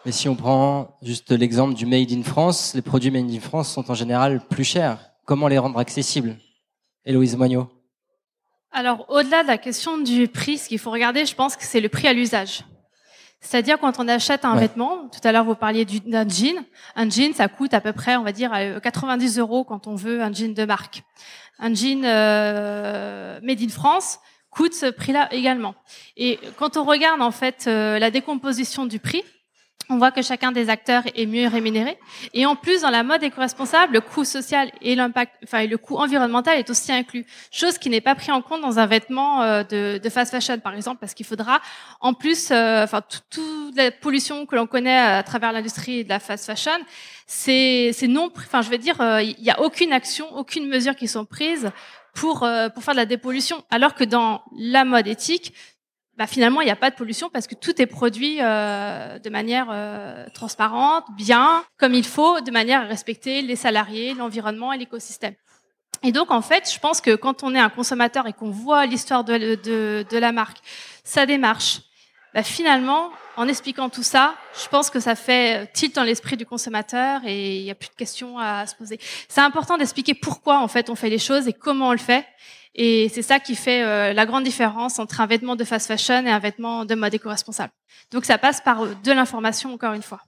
Mais si on prend juste l'exemple du Made in France, les produits Made in France sont en général plus chers. Comment les rendre accessibles? Héloïse Moignot. Alors, au-delà de la question du prix, ce qu'il faut regarder, je pense que c'est le prix à l'usage. C'est-à-dire quand on achète un Ouais. vêtement, tout à l'heure vous parliez du- d'un jean, un jean ça coûte à peu près, on va dire, euh, 90 euros quand on veut un jean de marque. Un jean euh, made in France coûte ce prix-là également. Et quand on regarde en fait euh, la décomposition du prix, on voit que chacun des acteurs est mieux rémunéré. Et en plus, dans la mode éco-responsable, le coût social et l'impact, enfin, le coût environnemental est aussi inclus. Chose qui n'est pas pris en compte dans un vêtement euh, de, de fast fashion, par exemple, parce qu'il faudra, en plus, euh, enfin, tout- toute la pollution que l'on connaît à travers l'industrie de la fast fashion, c'est, c'est non, enfin, je veux dire, euh, il n'y a aucune action, aucune mesure qui sont prises pour, euh, pour faire de la dépollution. Alors que dans la mode éthique, bah, finalement, il n'y a pas de pollution parce que tout est produit euh, de manière euh, transparente, bien, comme il faut, de manière à respecter les salariés, l'environnement et l'écosystème. Et donc, en fait, je pense que quand on est un consommateur et qu'on voit l'histoire de, la marque, sa démarche, bah, finalement, en expliquant tout ça, je pense que ça fait tilt dans l'esprit du consommateur et il n'y a plus de questions à se poser. C'est important d'expliquer pourquoi, en fait, on fait les choses et comment on le fait. Et c'est ça qui fait euh, la grande différence entre un vêtement de fast fashion et un vêtement de mode éco-responsable. Donc ça passe par euh, de l'information, encore une fois.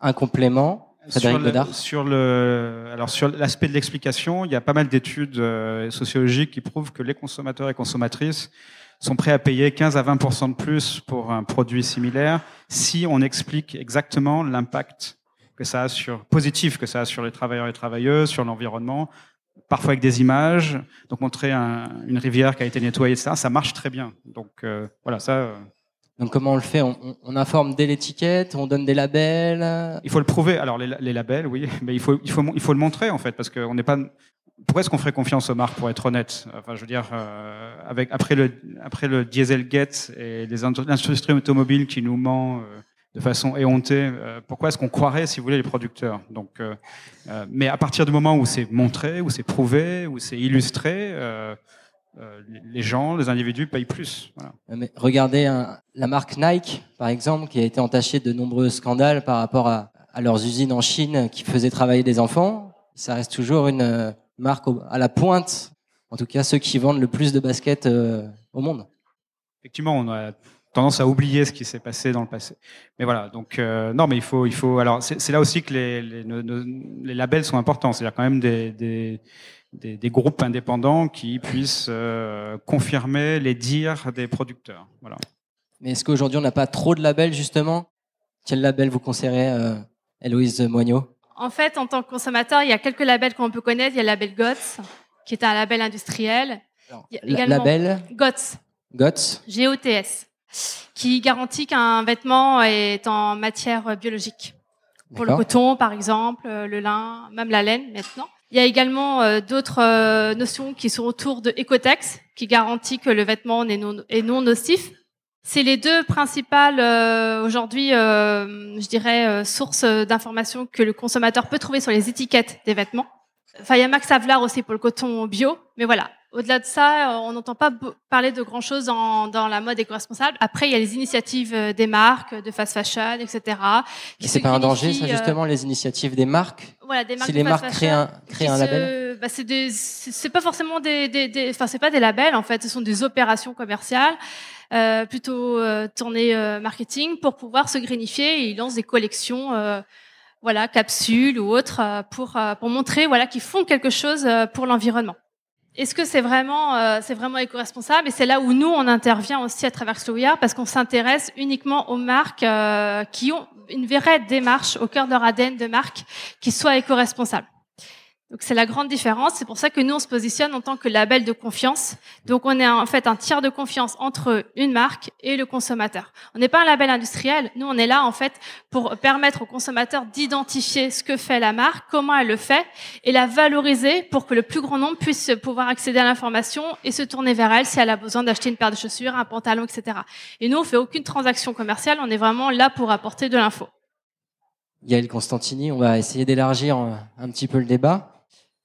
Un complément, Frédéric sur le, Godard? sur le, alors sur l'aspect de l'explication, il y a pas mal d'études euh, sociologiques qui prouvent que les consommateurs et consommatrices sont prêts à payer 15 à 20 de plus pour un produit similaire si on explique exactement l'impact que ça a sur positif que ça a sur les travailleurs et travailleuses, sur l'environnement, parfois avec des images. Donc montrer un- une rivière qui a été nettoyée, etc. Ça marche très bien. Donc euh, voilà, ça. euh, Donc comment on le fait? On, on- on informe dès l'étiquette, on donne des labels? Il faut le prouver. Alors les, les labels, oui, mais il faut, il faut, il faut le montrer en fait, parce qu'on n'est pas. Pourquoi est-ce qu'on ferait confiance aux marques, pour être honnête? Enfin, je veux dire, euh, avec après le après le Dieselgate et les industries l'industrie automobile qui nous ment euh, de façon éhontée, euh, pourquoi est-ce qu'on croirait, si vous voulez, les producteurs? Donc, euh, euh, mais à partir du moment où c'est montré, où c'est prouvé, où c'est illustré, les gens, les individus payent plus. Voilà. Mais regardez la marque Nike, par exemple, qui a été entachée de nombreux scandales par rapport à, à leurs usines en Chine qui faisaient travailler des enfants. Ça reste toujours une marque à la pointe. En tout cas, ceux qui vendent le plus de baskets euh, au monde. effectivement, on a tendance à oublier ce qui s'est passé dans le passé. Mais voilà, donc euh, non, mais il faut, il faut. Alors, c'est là aussi que les, les, nos- nos- les labels sont importants. C'est-à-dire quand même des, des, des, des groupes indépendants qui puissent euh, confirmer les dires des producteurs. Voilà. Mais est-ce qu'aujourd'hui, on n'a pas trop de labels, justement? Quel label vous conseillerez, euh, Héloïse Moignot? En fait, en tant que consommateur, il y a quelques labels qu'on peut connaître. Il y a le label GOTS, qui est un label industriel. Il y a également label? GOTS, GOTS G-O-T-S, qui garantit qu'un vêtement est en matière biologique. Pour le coton, par exemple, euh, le lin, même la laine maintenant. Il y a également euh, d'autres euh, notions qui sont autour de Ecotex, qui garantit que le vêtement est non, est non nocif. C'est les deux principales euh, aujourd'hui, euh, je dirais, sources d'informations que le consommateur peut trouver sur les étiquettes des vêtements. Enfin, il y a Max Havelaar aussi pour le coton bio, mais voilà. Au-delà de ça, euh, on n'entend pas parler de grand-chose dans, dans la mode éco-responsable. Après, il y a les initiatives euh, des marques, de fast fashion, etc. Et c'est pas un danger, ça, euh, justement, les initiatives des marques voilà, des marques Si les marques créent un, créent un label bah, c'est des, c'est c'est pas forcément des, des, des- enfin c'est pas des labels en fait, ce sont des opérations commerciales euh, plutôt euh, tournées euh, marketing pour pouvoir se greenifier et ils lancent des collections, euh, voilà, capsules ou autres pour pour montrer voilà qu'ils font quelque chose pour l'environnement. Est-ce que c'est vraiment, euh, c'est vraiment éco-responsable? Et c'est là où nous, on intervient aussi à travers Slow We Are, parce qu'on s'intéresse uniquement aux marques euh, qui ont une vraie démarche au cœur de leur ADN de marque qui soit éco-responsable. Donc c'est la grande différence. C'est pour ça que nous on se positionne en tant que label de confiance. Donc on est en fait un tiers de confiance entre une marque et le consommateur. On n'est pas un label industriel. Nous on est là en fait pour permettre au consommateur d'identifier ce que fait la marque, comment elle le fait, et la valoriser pour que le plus grand nombre puisse pouvoir accéder à l'information et se tourner vers elle si elle a besoin d'acheter une paire de chaussures, un pantalon, etc. Et nous on fait aucune transaction commerciale. On est vraiment là pour apporter de l'info. Gaël Constantini, on va essayer d'élargir un, un petit peu le débat.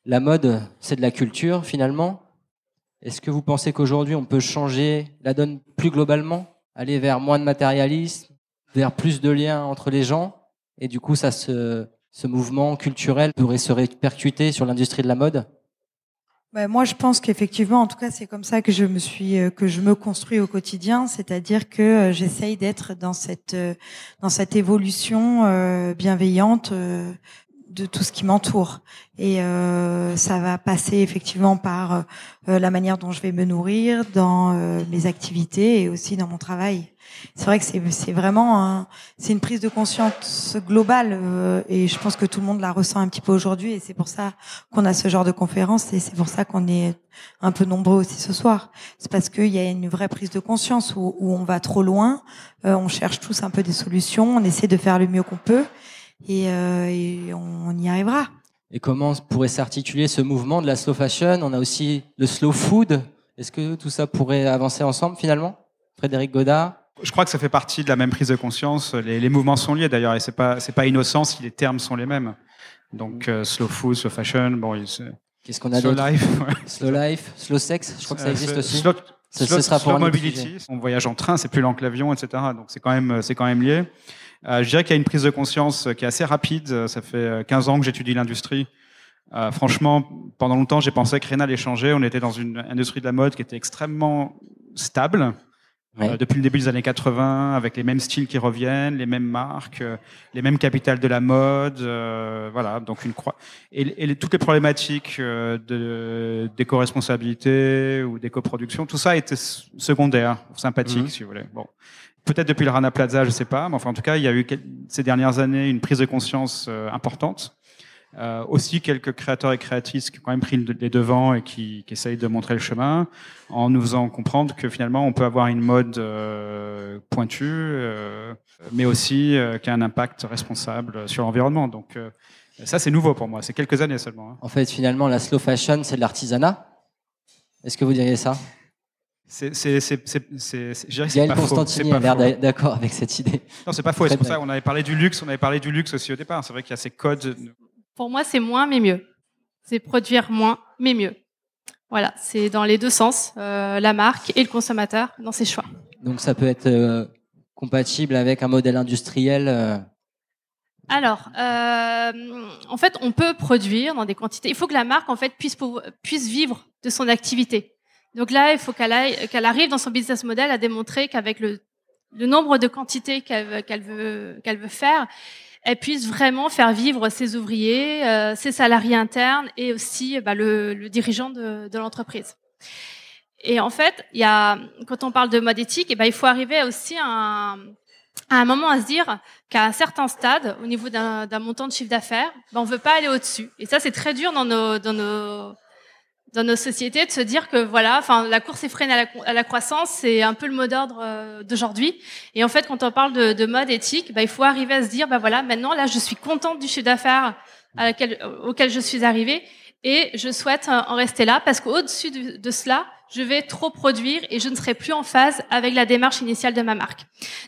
La mode, c'est de la culture finalement. Est-ce que vous pensez qu'aujourd'hui on peut changer la donne plus globalement, aller vers moins de matérialisme, vers plus de liens entre les gens, et du coup ça se, ce mouvement culturel pourrait se répercuter sur l'industrie de la mode? Bah, moi, je pense qu'effectivement, en tout cas, c'est comme ça que je me suis, euh, que je me construis au quotidien, c'est-à-dire que euh, j'essaye d'être dans cette, euh, dans cette évolution bienveillante de tout ce qui m'entoure. Et ça va passer effectivement par la manière dont je vais me nourrir, dans mes activités et aussi dans mon travail c'est vrai que c'est vraiment c'est une prise de conscience globale euh, et je pense que tout le monde la ressent un petit peu aujourd'hui et c'est pour ça qu'on a ce genre de conférence et c'est pour ça qu'on est un peu nombreux aussi ce soir. C'est parce qu'il y a une vraie prise de conscience où, on va trop loin, euh, on cherche tous un peu des solutions, on essaie de faire le mieux qu'on peut et, euh, et on y arrivera. Et comment pourrait s'articuler ce mouvement de la slow fashion? On a aussi le slow food. Est-ce que tout ça pourrait avancer ensemble finalement? Frédéric Godard? Je crois que ça fait partie de la même prise de conscience. Les, les mouvements sont liés d'ailleurs, et c'est pas c'est pas innocent si les termes sont les mêmes. Donc euh, slow food, slow fashion, bon. Qu'est-ce qu'on a Slow d'autre? life, Slow life, slow sex. Je crois que ça Euh, existe slow- aussi. Slow, Ce- ce slow- sera pour mobility. On voyage en train, c'est plus lent que l'avion, etc. Donc c'est quand même c'est quand même lié. Euh, je dirais qu'il y a une prise de conscience qui est assez rapide. Ça fait euh, 15 ans que j'étudie l'industrie. Euh, franchement, pendant longtemps, j'ai pensé que rien n'allait changer. On était dans une industrie de la mode qui était extrêmement stable. Ouais. Euh, depuis le début des années 80, avec les mêmes styles qui reviennent, les mêmes marques, euh, les mêmes capitales de la mode, euh, voilà. Donc une croix et, et les- toutes les problématiques euh, de d'éco-responsabilité ou d'éco-production, tout ça était secondaire, sympathique, Mhm. si vous voulez. Bon, peut-être depuis le Rana Plaza, je sais pas, mais en tout cas, il y a eu ces dernières années une prise de conscience euh, importante. Euh, aussi quelques créateurs et créatrices qui ont quand même pris le- les devants et qui, essayent de montrer le chemin en nous faisant comprendre que finalement on peut avoir une mode euh, pointue, mais aussi qui a un impact responsable sur l'environnement. Donc ça c'est nouveau pour moi, c'est quelques années seulement. hein. En fait, finalement, la slow fashion, c'est de l'artisanat. Est-ce que vous diriez ça? C'est, c'est, pas Constantini a l'air d'accord avec cette idée. Non, c'est pas faux. C'est pour ça qu'on avait parlé du luxe. On avait parlé du luxe aussi au départ. C'est vrai qu'il y a ces codes. Pour moi, c'est moins mais mieux. C'est produire moins mais mieux. Voilà, c'est dans les deux sens, euh, la marque et le consommateur dans ses choix. Donc ça peut être euh, compatible avec un modèle industriel. euh, Alors, euh, en fait, on peut produire dans des quantités. Il faut que la marque, en fait, puisse vivre de son activité. Donc là, il faut qu'elle qu'elle arrive dans son business model à démontrer qu'avec le, le nombre de quantités qu'elle qu'elle veut, qu'elle veut faire, elle puisse vraiment faire vivre ses ouvriers, euh, ses salariés internes et aussi bah, le, le dirigeant de, de l'entreprise. Et en fait, y a, quand on parle de mode éthique, eh ben, il faut arriver aussi à un, à un moment à se dire qu'à un certain stade, au niveau d'un montant de chiffre d'affaires, ben, on veut pas aller au-dessus. Et ça, c'est très dur dans nos, dans nos, dans nos sociétés de se dire que voilà, enfin, la course effrénée à la, à la croissance, c'est un peu le mot d'ordre euh, d'aujourd'hui. Et en fait, quand on parle de, de mode éthique, ben, il faut arriver à se dire, ben voilà, maintenant, là, je suis contente du chiffre d'affaires auquel je suis arrivée et je souhaite euh, en rester là parce qu'au-dessus de, de cela, je vais trop produire et je ne serai plus en phase avec la démarche initiale de ma marque.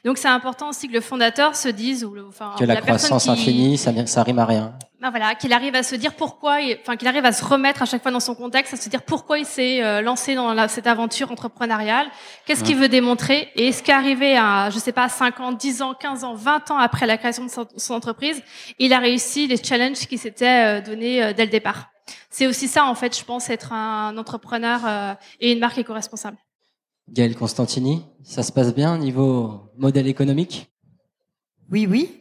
Donc c'est important aussi que le fondateur se dise ou le, enfin, que la, croissance qui- infinie, ça, ça rime à rien. ben voilà, qu'il arrive à se dire pourquoi, enfin qu'il arrive à se remettre à chaque fois dans son contexte, à se dire pourquoi il s'est euh, lancé dans la- cette aventure entrepreneuriale, qu'est-ce qu'il veut démontrer, et est-ce qu'arrivé à, je sais pas, 5 ans, 10 ans, 15 ans, 20 ans après la création de son, son entreprise, il a réussi les challenges qui s'étaient euh, donnés dès le départ. C'est aussi ça, en fait, je pense, être un entrepreneur euh, et une marque éco-responsable. Gaël Constantini, ça se passe bien au niveau modèle économique? Oui, oui.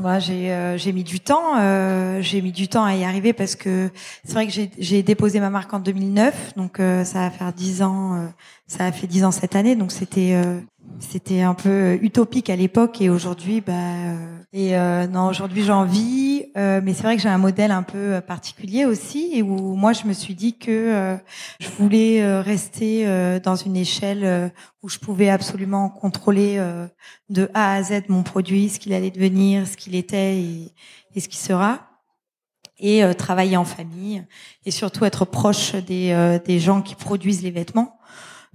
Moi, j'ai euh, j'ai mis du temps. euh, j'ai mis du temps à y arriver parce que c'est vrai que j'ai- j'ai déposé ma marque en 2009, donc euh, ça va faire dix ans. euh, ça a fait dix ans cette année, donc c'était euh, c'était un peu utopique à l'époque et aujourd'hui, bah euh, et euh, non, aujourd'hui j'en vis. euh, mais c'est vrai que j'ai un modèle un peu euh, particulier aussi et où moi je me suis dit que euh, je voulais rester dans une échelle où je pouvais absolument contrôler de A à Z mon produit, ce qu'il allait devenir, ce qu'il était et, ce qui sera. Et travailler en famille et surtout être proche des, gens qui produisent les vêtements,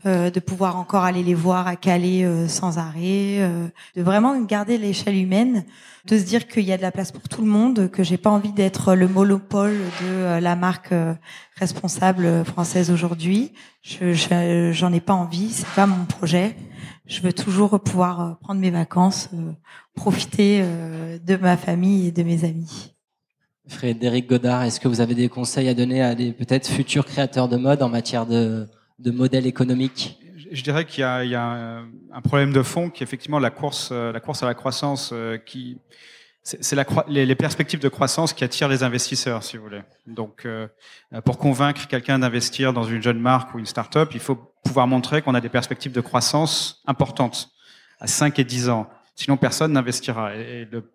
de pouvoir encore aller les voir à Calais euh, sans arrêt, euh, de vraiment garder l'échelle humaine, de se dire qu'il y a de la place pour tout le monde, que j'ai pas envie d'être le monopole de euh, la marque euh, responsable française aujourd'hui. Je, je- j'en ai pas envie, c'est pas mon projet. Je veux toujours pouvoir euh, prendre mes vacances, euh, profiter euh, de ma famille et de mes amis. Frédéric Godard, est-ce que vous avez des conseils à donner à des peut-être futurs créateurs de mode en matière de, de modèle économique je dirais qu'il y y a un problème de fond qui est effectivement la course, la course à la croissance qui, c'est la, les, les, perspectives de croissance qui attirent les investisseurs, si vous voulez. Donc, euh, pour convaincre quelqu'un d'investir dans une jeune marque ou une start-up, il faut pouvoir montrer qu'on a des perspectives de croissance importantes à 5 et 10 ans. Sinon, personne n'investira. Et, le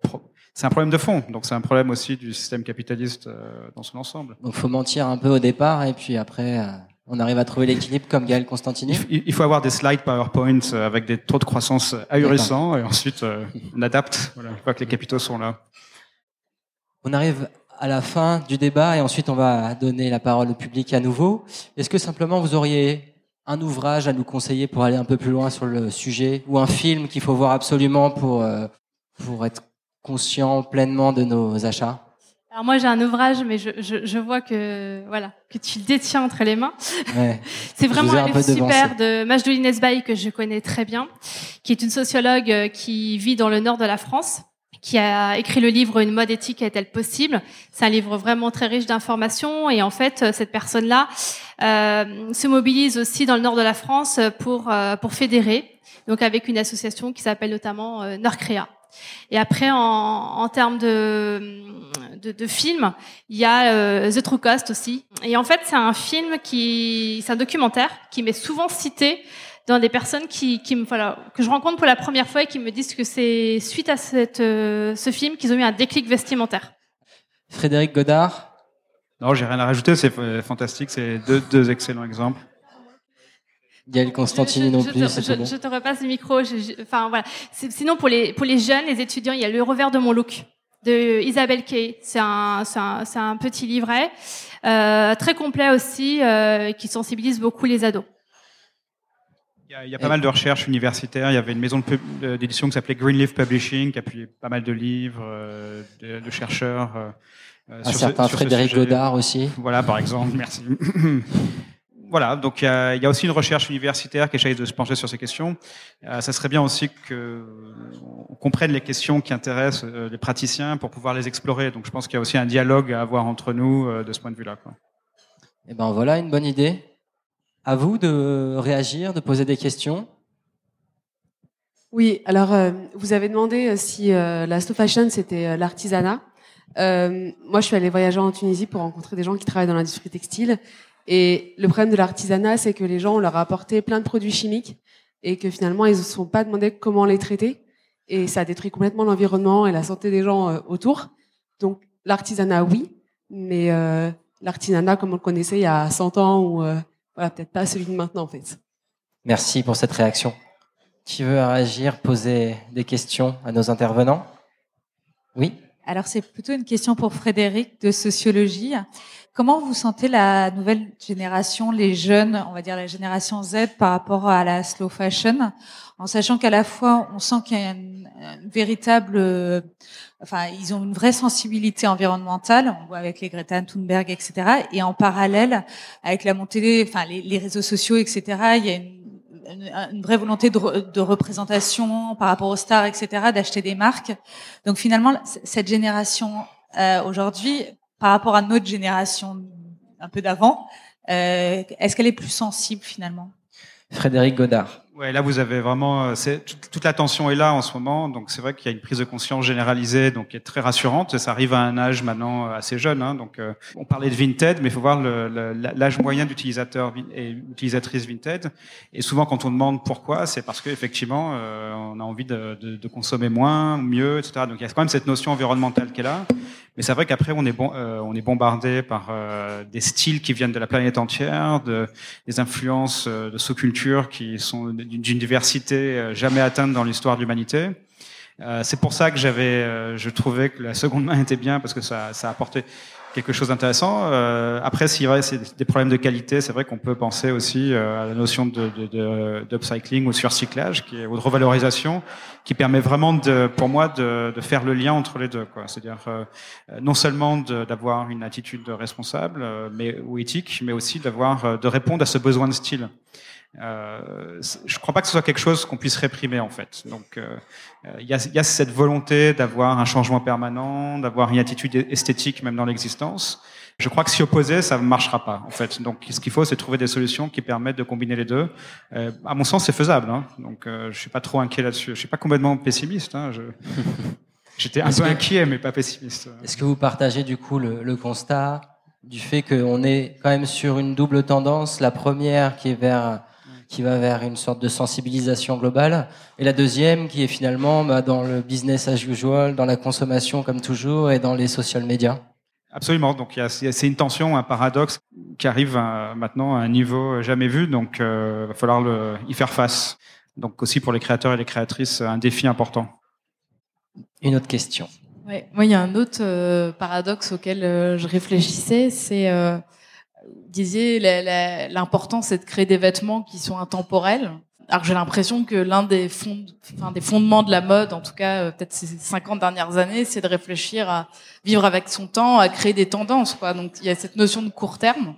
c'est un problème de fond. Donc, c'est un problème aussi du système capitaliste euh, dans son ensemble. Donc, faut mentir un peu au départ et puis après. Euh on arrive à trouver l'équilibre comme Gaël Constantini Il faut avoir des slides PowerPoint avec des taux de croissance ahurissants et ensuite euh, on adapte voilà, une fois que les capitaux sont là. On arrive à la fin du débat et ensuite on va donner la parole au public à nouveau. Est-ce que simplement vous auriez un ouvrage à nous conseiller pour aller un peu plus loin sur le sujet ou un film qu'il faut voir absolument pour, euh, pour être conscient pleinement de nos achats? Alors moi j'ai un ouvrage, mais je, je, je, vois que voilà que tu le détiens entre les mains. Ouais. c'est vraiment un, livre super de Majdouli Nesbaï que je connais très bien, qui est une sociologue euh, qui vit dans le nord de la France, qui a écrit le livre Une mode éthique est-elle possible? C'est un livre vraiment très riche d'informations et en fait euh, cette personne-là euh, se mobilise aussi dans le nord de la France pour euh, pour fédérer, donc avec une association qui s'appelle notamment euh, Nordcrea. Et après, en, en termes de, de, de films, il y a euh, The True Cost aussi. Et en fait, c'est un film qui, c'est un documentaire qui m'est souvent cité dans des personnes qui, qui me, voilà, que je rencontre pour la première fois et qui me disent que c'est suite à cette, euh, ce film qu'ils ont eu un déclic vestimentaire. Frédéric Godard? Non, j'ai rien à rajouter. C'est fantastique. C'est deux, deux excellents exemples. Gaël Constantini non plus, je, bon. je, te repasse le micro. enfin voilà. Sinon pour les pour les jeunes, les étudiants, il y a le revers de mon look de Isabelle Kay. C'est un, un, un petit livret euh, très complet aussi euh, qui sensibilise beaucoup les ados. Il y a, il y a pas mal de recherches universitaires. Il y avait une maison d'édition qui s'appelait Greenleaf Publishing qui a publié pas mal de livres euh, de, de, chercheurs. Euh, un sur certain ce, Frédéric Godard aussi. Voilà, par exemple. Merci. voilà, donc il y, a, il y, a, aussi une recherche universitaire qui essaye de se pencher sur ces questions. Euh, ça serait bien aussi qu'on comprenne les questions qui intéressent euh, les praticiens pour pouvoir les explorer. Donc je pense qu'il y a aussi un dialogue à avoir entre nous euh, de ce point de vue-là. Et eh ben voilà une bonne idée. À vous de réagir, de poser des questions. Oui, alors euh, vous avez demandé si euh, la slow fashion c'était l'artisanat. moi, je suis allée voyager en Tunisie pour rencontrer des gens qui travaillent dans l'industrie textile et le problème de l'artisanat, c'est que les gens, on leur a apporté plein de produits chimiques et que finalement, ils ne se sont pas demandé comment les traiter. Et ça détruit complètement l'environnement et la santé des gens euh, autour. Donc, l'artisanat, oui, mais euh, l'artisanat comme on le connaissait il y a 100 ans ou euh, voilà, peut-être pas celui de maintenant, en fait. Merci pour cette réaction. Qui veut réagir, poser des questions à nos intervenants? Oui? Alors c'est plutôt une question pour Frédéric de sociologie. Comment vous sentez la nouvelle génération, les jeunes, on va dire la génération Z par rapport à la slow fashion, en sachant qu'à la fois on sent qu'il y a une, véritable, euh, enfin ils ont une vraie sensibilité environnementale, on voit avec les Greta Thunberg, etc. Et en parallèle, avec la montée, enfin les, réseaux sociaux, etc. Il y a une une, vraie volonté de, de, représentation par rapport aux stars, etc., d'acheter des marques. Donc finalement, cette génération euh, aujourd'hui, par rapport à notre génération un peu d'avant, euh, est-ce qu'elle est plus sensible finalement? Frédéric Godard. Ouais, là vous avez vraiment, euh, c'est toute l'attention est là en ce moment, donc c'est vrai qu'il y a une prise de conscience généralisée, donc qui est très rassurante. Ça arrive à un âge maintenant euh, assez jeune, hein, donc euh, on parlait de Vinted, mais il faut voir l'âge moyen d'utilisateur et utilisatrice Vinted. Et souvent quand on demande pourquoi, c'est parce qu'effectivement euh, on a envie de, de, de, consommer moins, mieux, etc. Donc il y a quand même cette notion environnementale qui est là. Mais c'est vrai qu'après on est bon, on est bombardé par des styles qui viennent de la planète entière, de, des influences de sous-cultures qui sont d'une diversité euh, jamais atteinte dans l'histoire de l'humanité. Euh, c'est pour ça que j'avais, euh, je trouvais que la seconde main était bien parce que ça, ça apportait quelque chose d'intéressant. Euh, après, s'il y a des problèmes de qualité, c'est vrai qu'on peut penser aussi à la notion de, de, d'upcycling ou surcyclage, qui est, ou de revalorisation, qui permet vraiment, de, pour moi, de, de faire le lien entre les deux. C'est-à-dire non seulement d'avoir une attitude responsable, mais ou éthique, mais aussi d'avoir de répondre à ce besoin de style. Euh, je ne crois pas que ce soit quelque chose qu'on puisse réprimer en fait. Donc euh, il y, a, y, a, cette volonté d'avoir un changement permanent, d'avoir une attitude esthétique même dans l'existence. Je crois que s'y opposer, ça ne marchera pas en fait. Donc ce qu'il faut, c'est trouver des solutions qui permettent de combiner les deux. Euh, à mon sens, c'est faisable. Hein. Donc euh, je suis pas trop inquiet là-dessus. Je suis pas complètement pessimiste. Hein. Je... J'étais un peu inquiet, mais pas pessimiste. Est-ce que vous partagez du coup le, le constat du fait qu'on est quand même sur une double tendance, la première qui est vers qui va vers une sorte de sensibilisation globale, et la deuxième qui est finalement bah, dans le business as usual, dans la consommation comme toujours, et dans les social media. Absolument. Donc c'est une tension, un paradoxe qui arrive à, maintenant à un niveau jamais vu. Donc il euh, va falloir le, y faire face. Donc aussi pour les créateurs et les créatrices, un défi important. Une autre question. Ouais. Moi, il y a un autre euh, paradoxe auquel euh, je réfléchissais, c'est euh, disiez l'important c'est de créer des vêtements qui sont intemporels. Alors j'ai l'impression que l'un des, fonds, enfin, des fondements de la mode, en tout cas peut-être ces 50 dernières années, c'est de réfléchir à vivre avec son temps, à créer des tendances. Quoi. Donc il y a cette notion de court terme.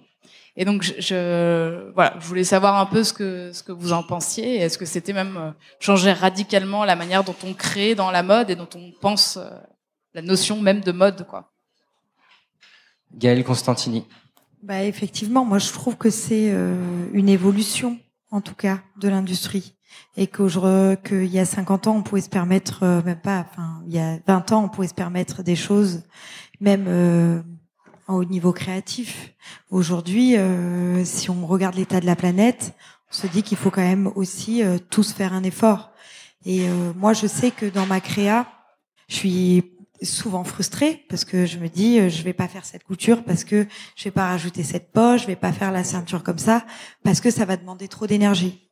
Et donc je, voilà, je voulais savoir un peu ce que ce que vous en pensiez. Est-ce que c'était même changer radicalement la manière dont on crée dans la mode et dont on pense la notion même de mode, quoi? Gaëlle Constantini. Bah effectivement, moi je trouve que c'est euh, une évolution, en tout cas, de l'industrie, et qu'il y a 50 ans on pouvait se permettre, euh, même pas, enfin il y a 20 ans on pouvait se permettre des choses, même euh, au niveau créatif. Aujourd'hui, si on regarde l'état de la planète, on se dit qu'il faut quand même aussi tous faire un effort. Et moi je sais que dans ma créa, je suis souvent frustrée parce que je me dis euh, je vais pas faire cette couture parce que je vais pas rajouter cette poche, je vais pas faire la ceinture comme ça parce que ça va demander trop d'énergie.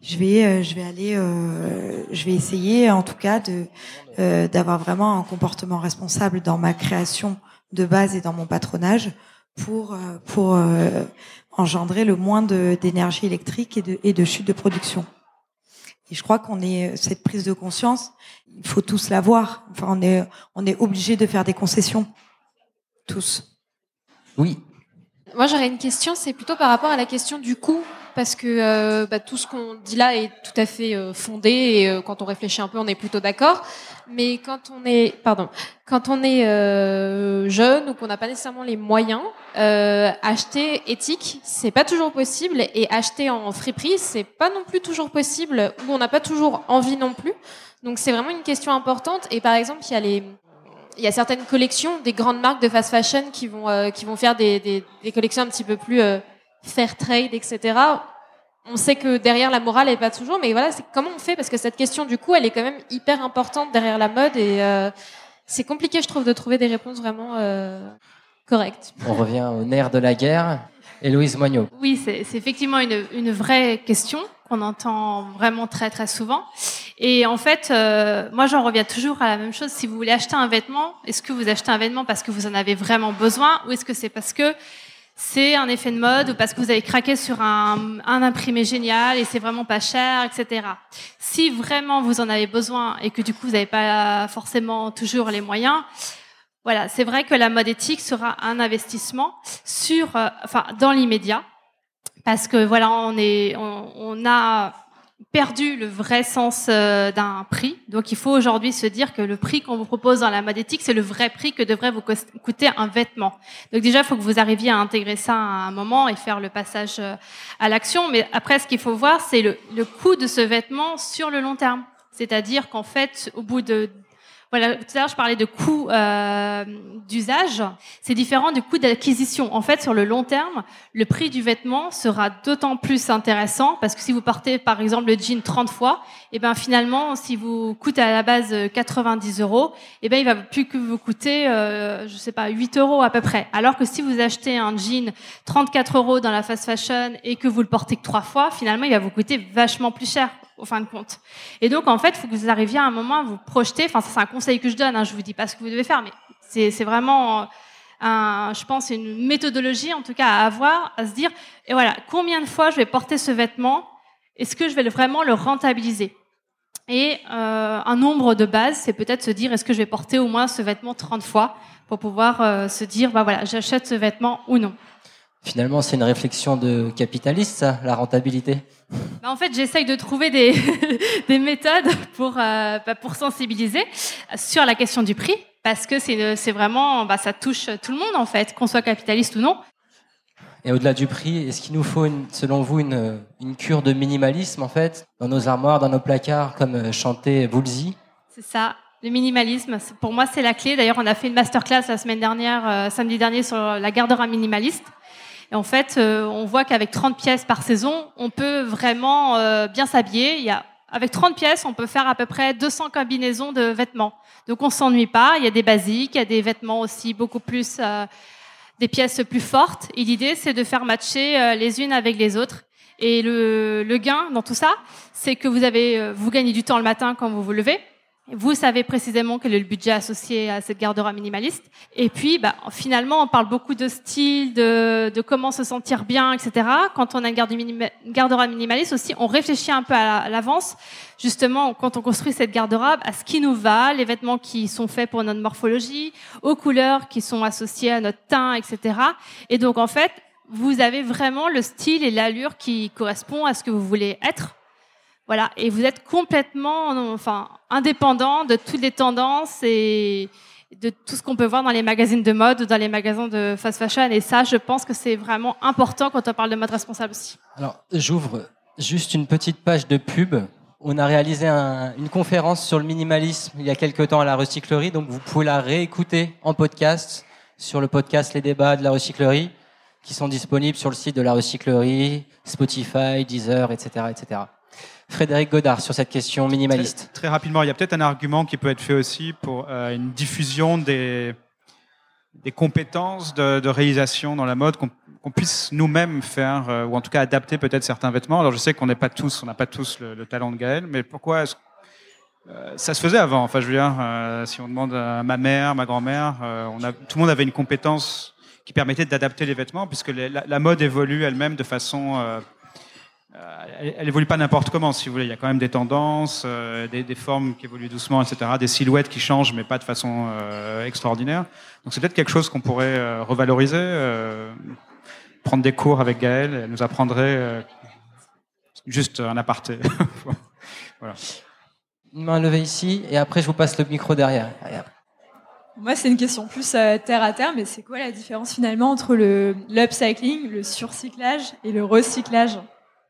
Je vais euh, je vais aller euh, je vais essayer en tout cas de d'avoir vraiment un comportement responsable dans ma création de base et dans mon patronage pour pour engendrer le moins d'énergie électrique et de et de chute de production. Et je crois qu'on est cette prise de conscience, il faut tous l'avoir. Enfin, on est on est obligé de faire des concessions, tous. Oui. Moi, j'aurais une question, c'est plutôt par rapport à la question du coût, parce que euh, bah, tout ce qu'on dit là est tout à fait euh, fondé et euh, quand on réfléchit un peu, on est plutôt d'accord. Mais quand on est, pardon, quand on est jeune ou qu'on n'a pas nécessairement les moyens, acheter éthique, c'est pas toujours possible, et acheter en friperie, c'est pas non plus toujours possible, ou on n'a pas toujours envie non plus. Donc c'est vraiment une question importante. Et par exemple, il y a les il y a certaines collections des grandes marques de fast fashion qui vont euh, qui vont faire des, des, des, collections un petit peu plus euh, fair trade, etc. On sait que derrière la morale est pas toujours, mais voilà, c'est comment on fait parce que cette question du coup, elle est quand même hyper importante derrière la mode et euh, c'est compliqué, je trouve, de trouver des réponses vraiment correctes. On revient au nerf de la guerre. Héloïse Moignot. Oui, c'est effectivement une, une vraie question qu'on entend vraiment très très souvent. Et en fait, euh, moi j'en reviens toujours à la même chose. Si vous voulez acheter un vêtement, est-ce que vous achetez un vêtement parce que vous en avez vraiment besoin ou est-ce que c'est parce que c'est un effet de mode ou parce que vous avez craqué sur un, un imprimé génial et c'est vraiment pas cher, etc. Si vraiment vous en avez besoin et que du coup vous n'avez pas forcément toujours les moyens, voilà, c'est vrai que la mode éthique sera un investissement sur, euh, enfin, dans l'immédiat, parce que voilà, on est, on, a perdu le vrai sens euh, d'un prix. Donc, il faut aujourd'hui se dire que le prix qu'on vous propose dans la mode éthique, c'est le vrai prix que devrait vous coûter un vêtement. Donc, déjà, il faut que vous arriviez à intégrer ça à un moment et faire le passage euh, à l'action. Mais après, ce qu'il faut voir, c'est le, le coût de ce vêtement sur le long terme. C'est-à-dire qu'en fait, au bout de voilà, tout à l'heure je parlais de coût euh, d'usage. C'est différent du coût d'acquisition. En fait, sur le long terme, le prix du vêtement sera d'autant plus intéressant parce que si vous portez par exemple le jean 30 fois, et eh ben finalement, si vous coûtez à la base 90 euros, et eh ben il va plus que vous coûter, euh, je sais pas, 8 euros à peu près. Alors que si vous achetez un jean 34 euros dans la fast fashion et que vous le portez que trois fois, finalement, il va vous coûter vachement plus cher au fin de compte. Et donc, en fait, il faut que vous arriviez à un moment à vous projeter. Enfin, c'est un conseil que je donne. Hein, je vous dis pas ce que vous devez faire, mais c'est vraiment, je pense, une méthodologie, en tout cas, à avoir, à se dire, et voilà, combien de fois je vais porter ce vêtement? Est-ce que je vais vraiment le rentabiliser? Et euh, un nombre de base, c'est peut-être se dire, est-ce que je vais porter au moins ce vêtement 30 fois pour pouvoir euh, se dire, bah voilà, j'achète ce vêtement ou non. Finalement, c'est une réflexion de capitaliste, ça, la rentabilité. Bah, en fait, j'essaye de trouver des, des méthodes pour, euh, bah, pour sensibiliser sur la question du prix, parce que c'est c'est vraiment, bah, ça touche tout le monde en fait, qu'on soit capitaliste ou non. Et au-delà du prix, est-ce qu'il nous faut, une, selon vous, une, une cure de minimalisme, en fait, dans nos armoires, dans nos placards, comme euh, chantait Woolsey? C'est ça. Le minimalisme, pour moi, c'est la clé. D'ailleurs, on a fait une masterclass la semaine dernière, euh, samedi dernier, sur la garde-robe minimaliste. Et en fait, euh, on voit qu'avec 30 pièces par saison, on peut vraiment euh, bien s'habiller. Il y a, avec 30 pièces, on peut faire à peu près 200 combinaisons de vêtements. Donc, on s'ennuie pas. Il y a des basiques, il y a des vêtements aussi beaucoup plus, euh, des pièces plus fortes. Et l'idée, c'est de faire matcher euh, les unes avec les autres. Et le, le gain dans tout ça, c'est que vous avez, euh, vous gagnez du temps le matin quand vous vous levez. Vous savez précisément quel est le budget associé à cette garde-robe minimaliste. Et puis, bah, finalement, on parle beaucoup de style, de, de comment se sentir bien, etc. Quand on a une garde-robe minimaliste aussi, on réfléchit un peu à l'avance, justement, quand on construit cette garde-robe, à ce qui nous va, les vêtements qui sont faits pour notre morphologie, aux couleurs qui sont associées à notre teint, etc. Et donc, en fait, vous avez vraiment le style et l'allure qui correspond à ce que vous voulez être. Voilà, et vous êtes complètement, enfin, indépendant de toutes les tendances et de tout ce qu'on peut voir dans les magazines de mode ou dans les magasins de fast fashion. Et ça, je pense que c'est vraiment important quand on parle de mode responsable aussi. Alors, j'ouvre juste une petite page de pub. On a réalisé un- une conférence sur le minimalisme il y a quelques temps à la recyclerie, donc vous pouvez la réécouter en podcast sur le podcast Les débats de la recyclerie, qui sont disponibles sur le site de la recyclerie, Spotify, Deezer, etc., etc. Frédéric Godard sur cette question minimaliste. Très rapidement, il y a peut-être un argument qui peut être fait aussi pour euh, une diffusion des, des compétences de, réalisation dans la mode, qu'on puisse nous-mêmes faire, euh, ou en tout cas adapter peut-être certains vêtements. Alors je sais qu'on n'est pas tous, on n'a pas tous le, le talent de Gaël, mais pourquoi est-ce euh, ça se faisait avant? Enfin, je veux dire, si on demande à ma mère, ma grand-mère, tout le monde avait une compétence qui permettait d'adapter les vêtements, puisque la, mode évolue elle-même de façon elle, elle évolue pas n'importe comment, si vous voulez. Il y a quand même des tendances, euh, des, des formes qui évoluent doucement, etc. Des silhouettes qui changent, mais pas de façon euh, extraordinaire. Donc c'est peut-être quelque chose qu'on pourrait euh, revaloriser, euh, prendre des cours avec Gaëlle. Elle nous apprendrait euh, juste un aparté. voilà. Une main levée ici, et après je vous passe le micro derrière. Moi, c'est une question plus euh, terre à terre, mais c'est quoi la différence finalement entre le l'upcycling, le surcyclage et le recyclage?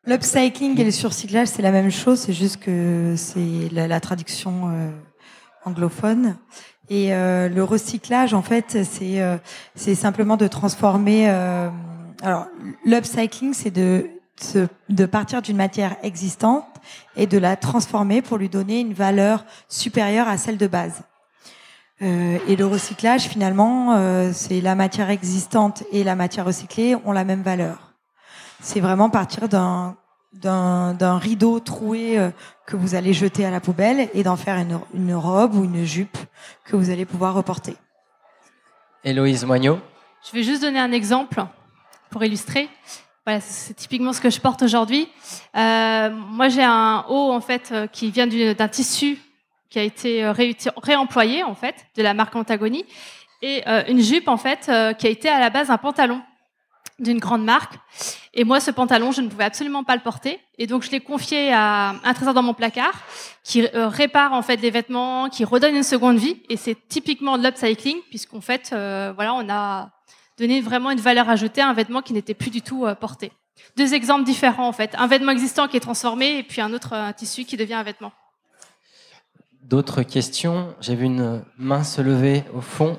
L'upcycling et le surcyclage, c'est la même chose, c'est juste que c'est la, traduction euh, anglophone. Et euh, le recyclage, en fait, c'est euh, simplement de transformer. euh, alors, l'upcycling, c'est de de partir d'une matière existante et de la transformer pour lui donner une valeur supérieure à celle de base. Euh, et le recyclage, finalement, euh, c'est la matière existante et la matière recyclée ont la même valeur. C'est vraiment partir d'un d'un d'un rideau troué euh, que vous allez jeter à la poubelle et d'en faire une, une robe ou une jupe que vous allez pouvoir reporter. Héloïse Moignot. Je vais juste donner un exemple pour illustrer. Voilà, c'est typiquement ce que je porte aujourd'hui. Euh, moi, j'ai un haut en fait euh, qui vient du- d'un tissu qui a été réemployé en fait de la marque Antagonie et euh, une jupe en fait euh, qui a été à la base un pantalon d'une grande marque. Et moi, ce pantalon, je ne pouvais absolument pas le porter. Et donc, je l'ai confié à un trésor dans mon placard qui euh, répare en fait les vêtements, qui redonne une seconde vie. Et c'est typiquement de l'upcycling puisqu'en fait, euh, voilà, on a donné vraiment une valeur ajoutée à un vêtement qui n'était plus du tout euh, porté. Deux exemples différents en fait. Un vêtement existant qui est transformé et puis un autre tissu qui devient un vêtement. D'autres questions? J'ai vu une main se lever au fond.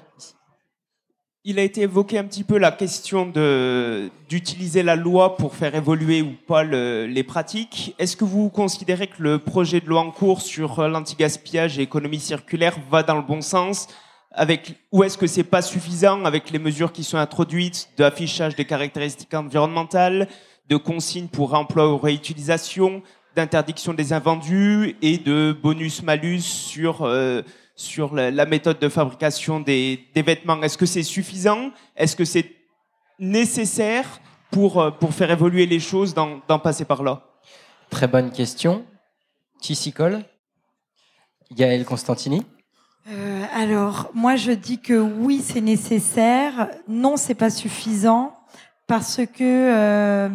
Il a été évoqué un petit peu la question de d'utiliser la loi pour faire évoluer ou pas le- les pratiques. Est-ce que vous considérez que le projet de loi en cours sur euh, l'anti-gaspillage et économie circulaire va dans le bon sens avec, ou est-ce que c'est pas suffisant avec les mesures qui sont introduites d'affichage des caractéristiques environnementales, de consignes pour emploi ou réutilisation, d'interdiction des invendus et de bonus-malus sur, euh, sur la, la méthode de fabrication des, des vêtements. Est-ce que c'est suffisant? Est-ce que c'est nécessaire pour, euh, pour faire évoluer les choses, d'en passer par là? Très bonne question. Tissicole. Gaël Constantini. Euh, alors, moi, je dis que oui, c'est nécessaire. Non, c'est pas suffisant parce que euh,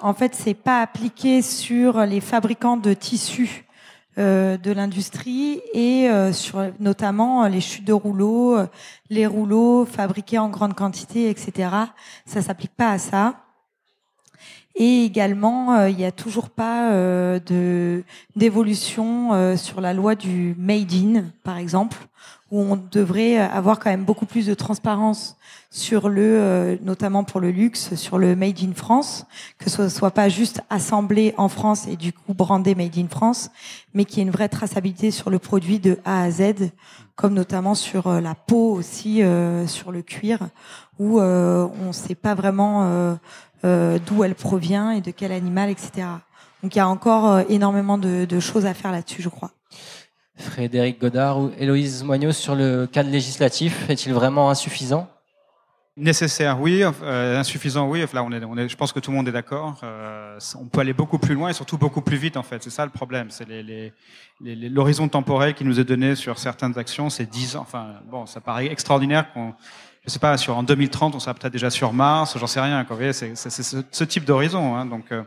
en fait c'est pas appliqué sur les fabricants de tissus euh, de l'industrie et euh, sur notamment les chutes de rouleaux, les rouleaux fabriqués en grande quantité, etc. Ça s'applique pas à ça. Et également, il n'y a toujours pas de d'évolution sur la loi du made in, par exemple, où on devrait avoir quand même beaucoup plus de transparence sur le, euh, notamment pour le luxe, sur le Made in France, que ce soit pas juste assemblé en France et du coup brandé Made in France, mais qu'il y ait une vraie traçabilité sur le produit de A à Z, comme notamment sur euh, la peau aussi, euh, sur le cuir, où on ne sait pas vraiment d'où elle provient et de quel animal, etc. Donc il y a encore énormément de, de choses à faire là-dessus, je crois. Frédéric Godard ou Héloïse Moignot sur le cadre législatif, est-il vraiment insuffisant? Nécessaire, oui. Euh, insuffisant, oui. Là, on est, on est, je pense que tout le monde est d'accord. Euh, on peut aller beaucoup plus loin et surtout beaucoup plus vite, en fait. C'est ça le problème. C'est l'horizon temporel qui nous est donné sur certaines actions. C'est 10 ans. Enfin, bon, ça paraît extraordinaire qu'on, je sais pas, sur en 2030, on sera peut-être déjà sur Mars. J'en sais rien. Vous voyez, c'est ce, type d'horizon. Hein, donc, euh,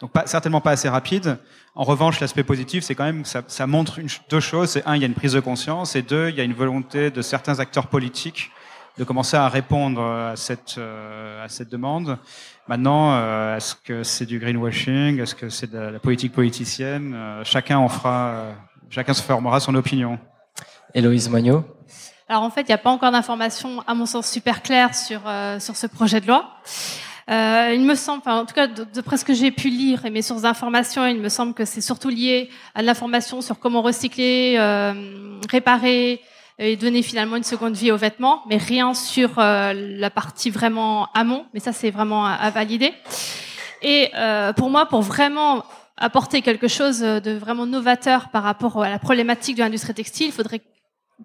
donc pas, certainement pas assez rapide. En revanche, l'aspect positif, c'est quand même ça, ça montre une, deux choses. C'est un, il y a une prise de conscience, et deux, il y a une volonté de certains acteurs politiques de commencer à répondre à cette, euh, à cette demande. Maintenant, euh, est-ce que c'est du greenwashing? Est-ce que c'est de la politique politicienne? Euh, Chacun en fera, chacun se formera son opinion. Héloïse Moignot alors en fait, il n'y a pas encore d'informations, à mon sens, super claires sur sur ce projet de loi. Euh, il me semble, enfin, en tout cas, de, de ce que j'ai pu lire et mes sources d'informations, il me semble que c'est surtout lié à l'information sur comment recycler, euh, réparer, et donner finalement une seconde vie aux vêtements, mais rien sur euh, la partie vraiment amont. Mais ça, c'est vraiment à, valider. Et euh, pour moi, pour vraiment apporter quelque chose de vraiment novateur par rapport à la problématique de l'industrie textile, il faudrait,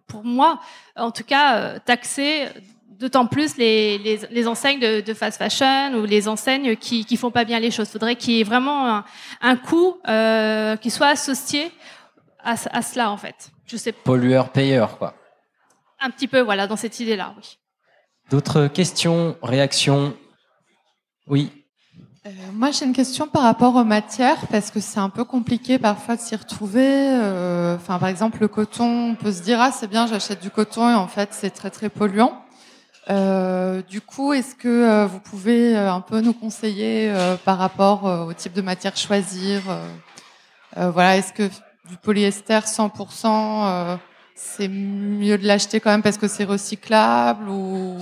pour moi, en tout cas, euh, taxer d'autant plus les, les, les enseignes de, de, fast fashion ou les enseignes qui qui font pas bien les choses. Il faudrait qu'il y ait vraiment un, un coût euh, qui soit associé à, à, cela en fait. Je sais. Pollueur-payeur quoi. Un petit peu, voilà, dans cette idée-là, oui. D'autres questions, réactions? Oui. Euh, moi, j'ai une question par rapport aux matières, parce que c'est un peu compliqué parfois de s'y retrouver. Euh, par exemple, le coton, on peut se dire, ah, c'est bien, j'achète du coton, et en fait, c'est très, très polluant. Euh, du coup, est-ce que vous pouvez un peu nous conseiller par rapport au type de matière choisir Voilà, est-ce que du polyester 100% c'est mieux de l'acheter quand même parce que c'est recyclable ou,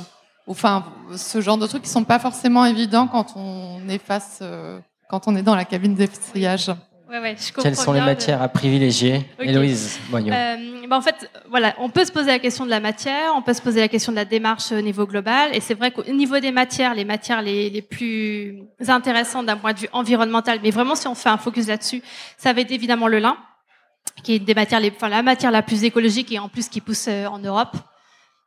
enfin ce genre de trucs qui sont pas forcément évidents quand on est face euh, quand on est dans la cabine d'essayage. Ouais, ouais, je Quelles sont les matières à privilégier Héloïse Moignon. Euh, bah en fait, voilà, on peut se poser la question de la matière, on peut se poser la question de la démarche au niveau global, et c'est vrai qu'au niveau des matières, les matières les, les plus intéressantes d'un point de vue environnemental, mais vraiment si on fait un focus là-dessus, ça va être évidemment le lin qui est des matières, les, enfin, la matière la plus écologique et en plus qui pousse euh, en Europe.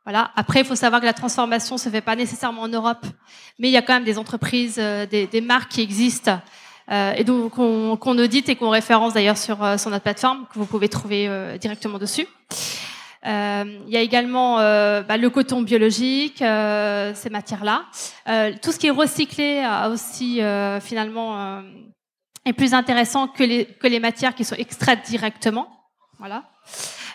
Voilà. Après, il faut savoir que la transformation se fait pas nécessairement en Europe, mais il y a quand même des entreprises, euh, des, des, marques qui existent euh, et donc qu'on qu audite et qu'on référence d'ailleurs sur, euh, sur notre plateforme que vous pouvez trouver euh, directement dessus. il y a également bah, le coton biologique, ces matières-là. tout ce qui est recyclé a aussi finalement est plus intéressant que les, que les matières qui sont extraites directement. Voilà.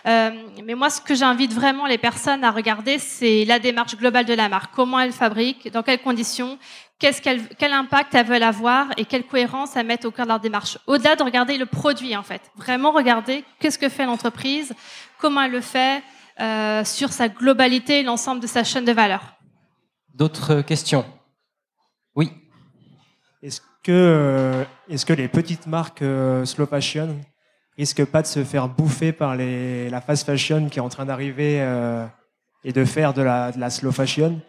Euh, mais moi, ce que j'invite vraiment les personnes à regarder, c'est la démarche globale de la marque. Comment elle fabrique, dans quelles conditions, quel impact elles veulent avoir et quelle cohérence elles mettent au cœur de leur démarche. Au-delà de regarder le produit, en fait. Vraiment regarder qu'est-ce que fait l'entreprise, comment elle le fait, euh, sur sa globalité, l'ensemble de sa chaîne de valeur. D'autres questions? Oui. Est-ce que, euh, est-ce que les petites marques euh, slow fashion risquent pas de se faire bouffer par les, la fast fashion qui est en train d'arriver euh, et de faire de la, slow fashion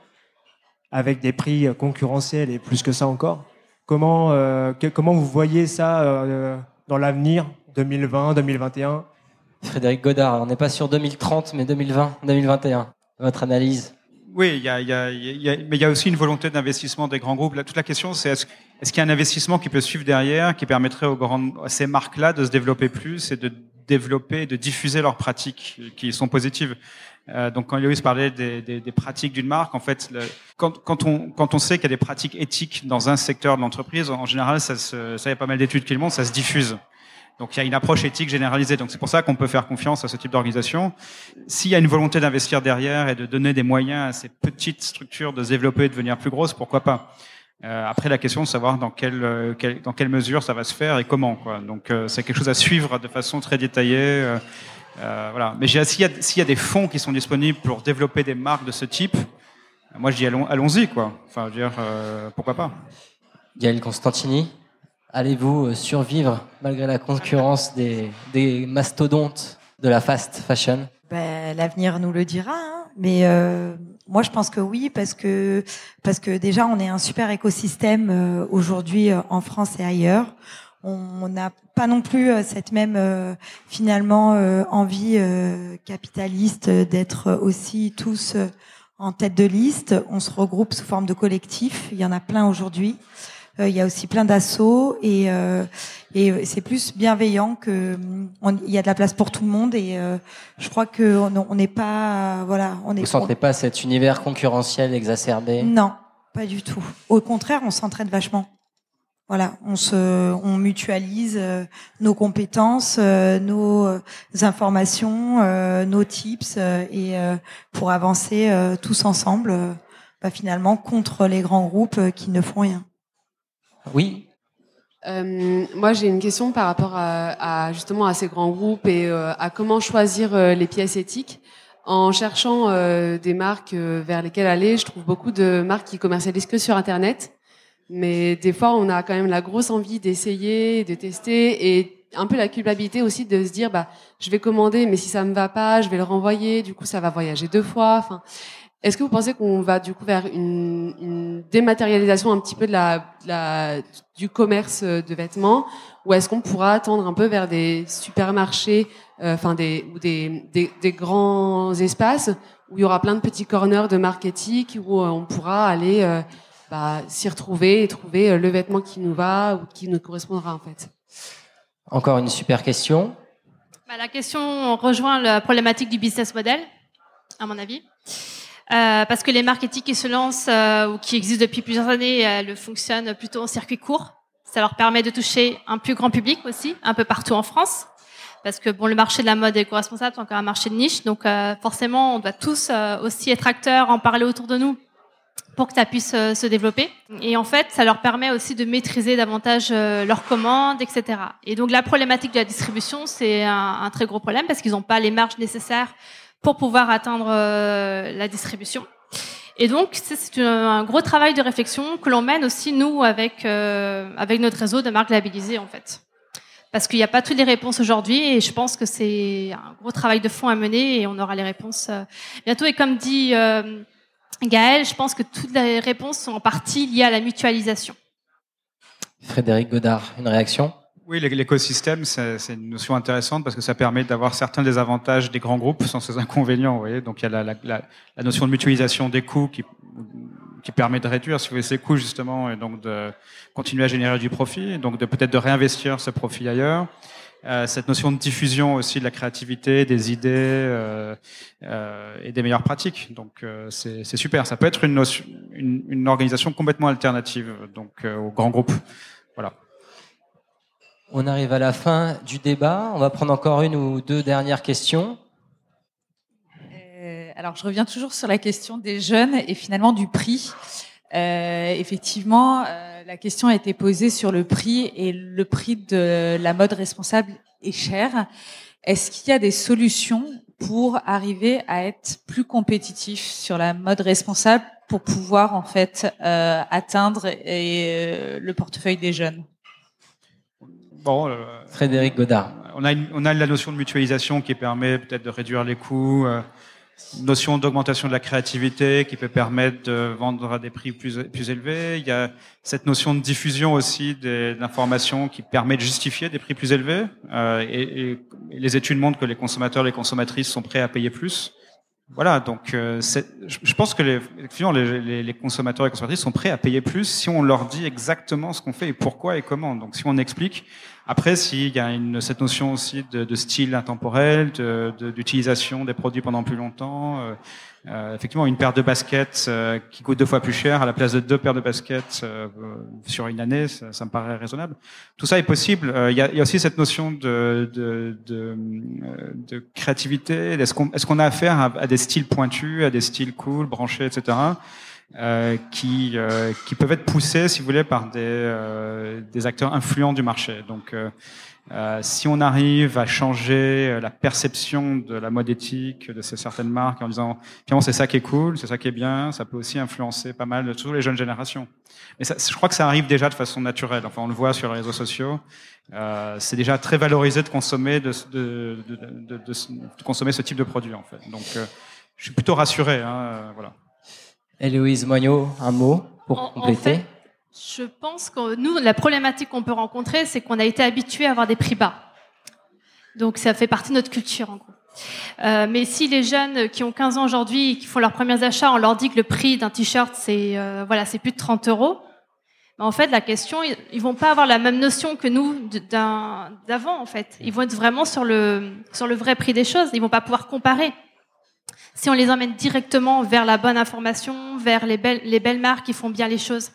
avec des prix concurrentiels et plus que ça encore? Comment, que, comment vous voyez ça dans l'avenir 2020, 2021 Frédéric Godard, on n'est pas sur 2030, mais 2020, 2021. Votre analyse? Oui, y a, y a, y a, mais il y a aussi une volonté d'investissement des grands groupes. Là, toute la question, c'est est-ce, qu'il y a un investissement qui peut suivre derrière, qui permettrait aux grandes, à ces marques-là de se développer plus et de développer, de diffuser leurs pratiques qui sont positives? Euh, donc quand Loïs parlait des, des, des pratiques d'une marque, en fait, le, quand, quand, on, quand on sait qu'il y a des pratiques éthiques dans un secteur de l'entreprise, en général, ça, se, ça y a pas mal d'études qui le montrent, ça se diffuse. Donc il y a une approche éthique généralisée. Donc c'est pour ça qu'on peut faire confiance à ce type d'organisation. S'il y a une volonté d'investir derrière et de donner des moyens à ces petites structures de se développer et de devenir plus grosses, pourquoi pas? Euh, Après la question de savoir dans quelle, euh, quelle, dans quelle mesure ça va se faire et comment. Quoi. Donc euh, c'est quelque chose à suivre de façon très détaillée. Voilà. Mais s'il y, a, des fonds qui sont disponibles pour développer des marques de ce type, moi je dis allons, allons-y quoi. Enfin, je veux dire, pourquoi pas? Gaël Constantini Allez-vous euh, survivre malgré la concurrence des, des mastodontes de la fast fashion? Ben, L'avenir nous le dira. Hein. Mais euh, moi, je pense que oui, parce que parce que déjà, on est un super écosystème euh, aujourd'hui euh, en France et ailleurs. On n'a pas non plus cette même finalement envie capitaliste d'être aussi tous en tête de liste. On se regroupe sous forme de collectif. Il y en a plein aujourd'hui. Euh, il y a aussi plein d'assauts et, euh, et c'est plus bienveillant que il y a de la place pour tout le monde et euh, je crois que on n'est pas voilà on est. Vous sentez pas cet univers concurrentiel exacerbé? Non, pas du tout. Au contraire, on s'entraide vachement. Voilà, on se, on mutualise nos compétences, nos informations, nos tips et pour avancer tous ensemble, bah, finalement contre les grands groupes qui ne font rien. Oui. Euh, moi, j'ai une question par rapport à, justement à ces grands groupes et euh, à comment choisir euh, les pièces éthiques. En cherchant des marques vers lesquelles aller, je trouve beaucoup de marques qui commercialisent que sur Internet. Mais des fois, on a quand même la grosse envie d'essayer, de tester et un peu la culpabilité aussi de se dire, bah, je vais commander, mais si ça me va pas, je vais le renvoyer. Du coup, ça va voyager deux fois. Enfin, est-ce que vous pensez qu'on va du coup vers une, une, dématérialisation un petit peu de la, la du commerce de vêtements, ou est-ce qu'on pourra attendre un peu vers des supermarchés, euh, enfin des ou des, des, des, grands espaces où il y aura plein de petits corners de marketing où euh, on pourra aller euh, bah, s'y retrouver et trouver le vêtement qui nous va ou qui nous correspondra en fait? Encore une super question. Bah, la question rejoint la problématique du business model, à mon avis. Euh, parce que les marketing qui se lancent euh, ou qui existent depuis plusieurs années, elles fonctionnent plutôt en circuit court. Ça leur permet de toucher un plus grand public aussi, un peu partout en France. Parce que bon, le marché de la mode éco-responsable, c'est encore un marché de niche, donc euh, forcément, on doit tous aussi être acteurs, en parler autour de nous pour que ça puisse se développer. Et en fait, ça leur permet aussi de maîtriser davantage leurs commandes, etc. Et donc la problématique de la distribution, c'est un, un très gros problème parce qu'ils n'ont pas les marges nécessaires pour pouvoir atteindre euh, la distribution. Et donc, c'est un gros travail de réflexion que l'on mène aussi, nous, avec, euh, avec notre réseau de marques labellisées, en fait. Parce qu'il n'y a pas toutes les réponses aujourd'hui et je pense que c'est un gros travail de fond à mener et on aura les réponses euh, bientôt. Et comme dit euh, Gaël, je pense que toutes les réponses sont en partie liées à la mutualisation. Frédéric Godard, une réaction? Oui, l'écosystème, c'est une notion intéressante parce que ça permet d'avoir certains des avantages des grands groupes sans ses inconvénients. Vous voyez Donc il y a la, la, la, notion de mutualisation des coûts qui, qui permet de réduire, si vous voulez, ces coûts justement et donc de continuer à générer du profit, donc de peut-être de réinvestir ce profit ailleurs. Euh, cette notion de diffusion aussi de la créativité, des idées euh, euh, et des meilleures pratiques. Donc euh, c'est super. Ça peut être une, notion, une, une organisation complètement alternative donc euh, aux grands groupes. Voilà. On arrive à la fin du débat. On va prendre encore une ou deux dernières questions. Euh, alors, je reviens toujours sur la question des jeunes et finalement du prix. Euh, effectivement, euh, la question a été posée sur le prix et le prix de la mode responsable est cher. Est-ce qu'il y a des solutions pour arriver à être plus compétitif sur la mode responsable pour pouvoir en fait atteindre le portefeuille des jeunes? Bon, euh, Frédéric Godard. On a, une, on a la notion de mutualisation qui permet peut-être de réduire les coûts, euh, notion d'augmentation de la créativité qui peut permettre de vendre à des prix plus, plus élevés. Il y a cette notion de diffusion aussi d'informations qui permet de justifier des prix plus élevés. Euh, et, et, les études montrent que les consommateurs, les consommatrices sont prêts à payer plus. Voilà, donc euh, je pense que les, les, les, consommateurs et consommatrices sont prêts à payer plus si on leur dit exactement ce qu'on fait et pourquoi et comment. Donc si on explique, Après, s'il y a une, cette notion aussi de, de style intemporel, d'utilisation de, des produits pendant plus longtemps, euh, euh, effectivement, une paire de baskets euh, qui coûte deux fois plus cher à la place de deux paires de baskets euh, sur une année, ça, ça, me paraît raisonnable. Tout ça est possible. Il y a, y, a, aussi cette notion de, de, de, de créativité. Est-ce qu'on est qu'on a affaire à, à, des styles pointus, à des styles cool, branchés, etc. Euh, qui, euh, qui peuvent être poussés, si vous voulez, par des, euh, des acteurs influents du marché? Donc, si on arrive à changer la perception de la mode éthique de ces certaines marques en disant, finalement, c'est ça qui est cool, c'est ça qui est bien, ça peut aussi influencer pas mal, surtout les jeunes générations. Mais ça, je crois que ça arrive déjà de façon naturelle. Enfin, on le voit sur les réseaux sociaux. Euh, c'est déjà très valorisé de consommer de, de, de, de, consommer ce type de produit en fait. Donc, je suis plutôt rassuré. Hein, voilà. Héloïse Moignot, un mot pour compléter en fait, Je pense que nous, la problématique qu'on peut rencontrer, c'est qu'on a été habitué à avoir des prix bas. Donc ça fait partie de notre culture en gros. Euh, mais si les jeunes qui ont 15 ans aujourd'hui, qui font leurs premiers achats, on leur dit que le prix d'un t-shirt c'est euh, voilà c'est plus de 30 euros, ben, en fait la question ils vont pas avoir la même notion que nous d'avant en fait. Ils vont être vraiment sur le sur le vrai prix des choses. Ils vont pas pouvoir comparer si on les emmène directement vers la bonne information, vers les belles, les belles marques qui font bien les choses.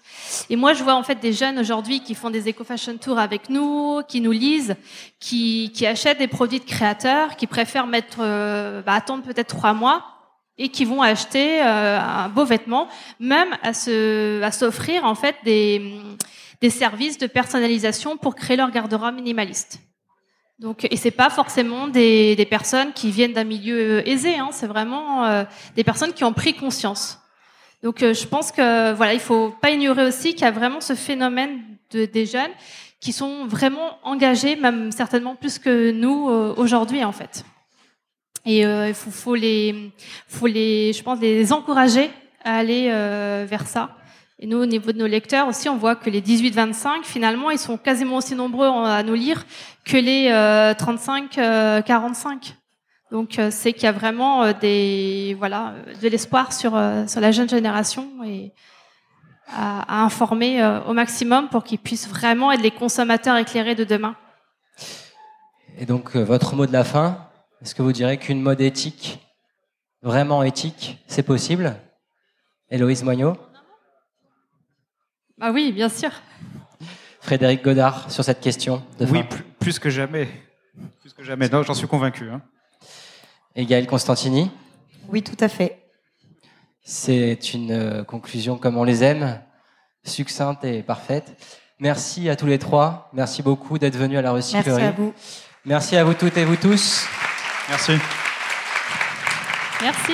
Et moi, je vois en fait des jeunes aujourd'hui qui font des éco-fashion tours avec nous, qui nous lisent, qui, qui achètent des produits de créateurs, qui préfèrent mettre, euh, bah, attendre peut-être trois mois et qui vont acheter euh, un beau vêtement, même à se, à s'offrir en fait des, des services de personnalisation pour créer leur garde-robe minimaliste. Donc, et c'est pas forcément des, des, personnes qui viennent d'un milieu euh, aisé, hein, c'est vraiment euh, des personnes qui ont pris conscience. Donc, euh, je pense que voilà, il faut pas ignorer aussi qu'il y a vraiment ce phénomène de, des jeunes qui sont vraiment engagés, même certainement plus que nous aujourd'hui en fait. Et il faut, faut, les, faut les, je pense, les encourager à aller vers ça. Et nous, au niveau de nos lecteurs aussi, on voit que les 18-25, finalement, ils sont quasiment aussi nombreux à nous lire que les 35-45. Euh, Donc, euh, c'est qu'il y a vraiment euh, de l'espoir sur, la jeune génération et à, à informer au maximum pour qu'ils puissent vraiment être les consommateurs éclairés de demain. Et donc, votre mot de la fin, est-ce que vous direz qu'une mode éthique, vraiment éthique, c'est possible? Héloïse Moignot ah oui, bien sûr. Frédéric Godard, sur cette question de Oui, plus, que jamais. Plus que jamais. Non, j'en suis convaincu. Hein. Et Gaël Constantini Oui, tout à fait. C'est une euh, conclusion comme on les aime, succincte et parfaite. Merci à tous les trois. Merci beaucoup d'être venus à la recyclerie. Merci à vous. Merci à vous toutes et vous tous. Merci. Merci.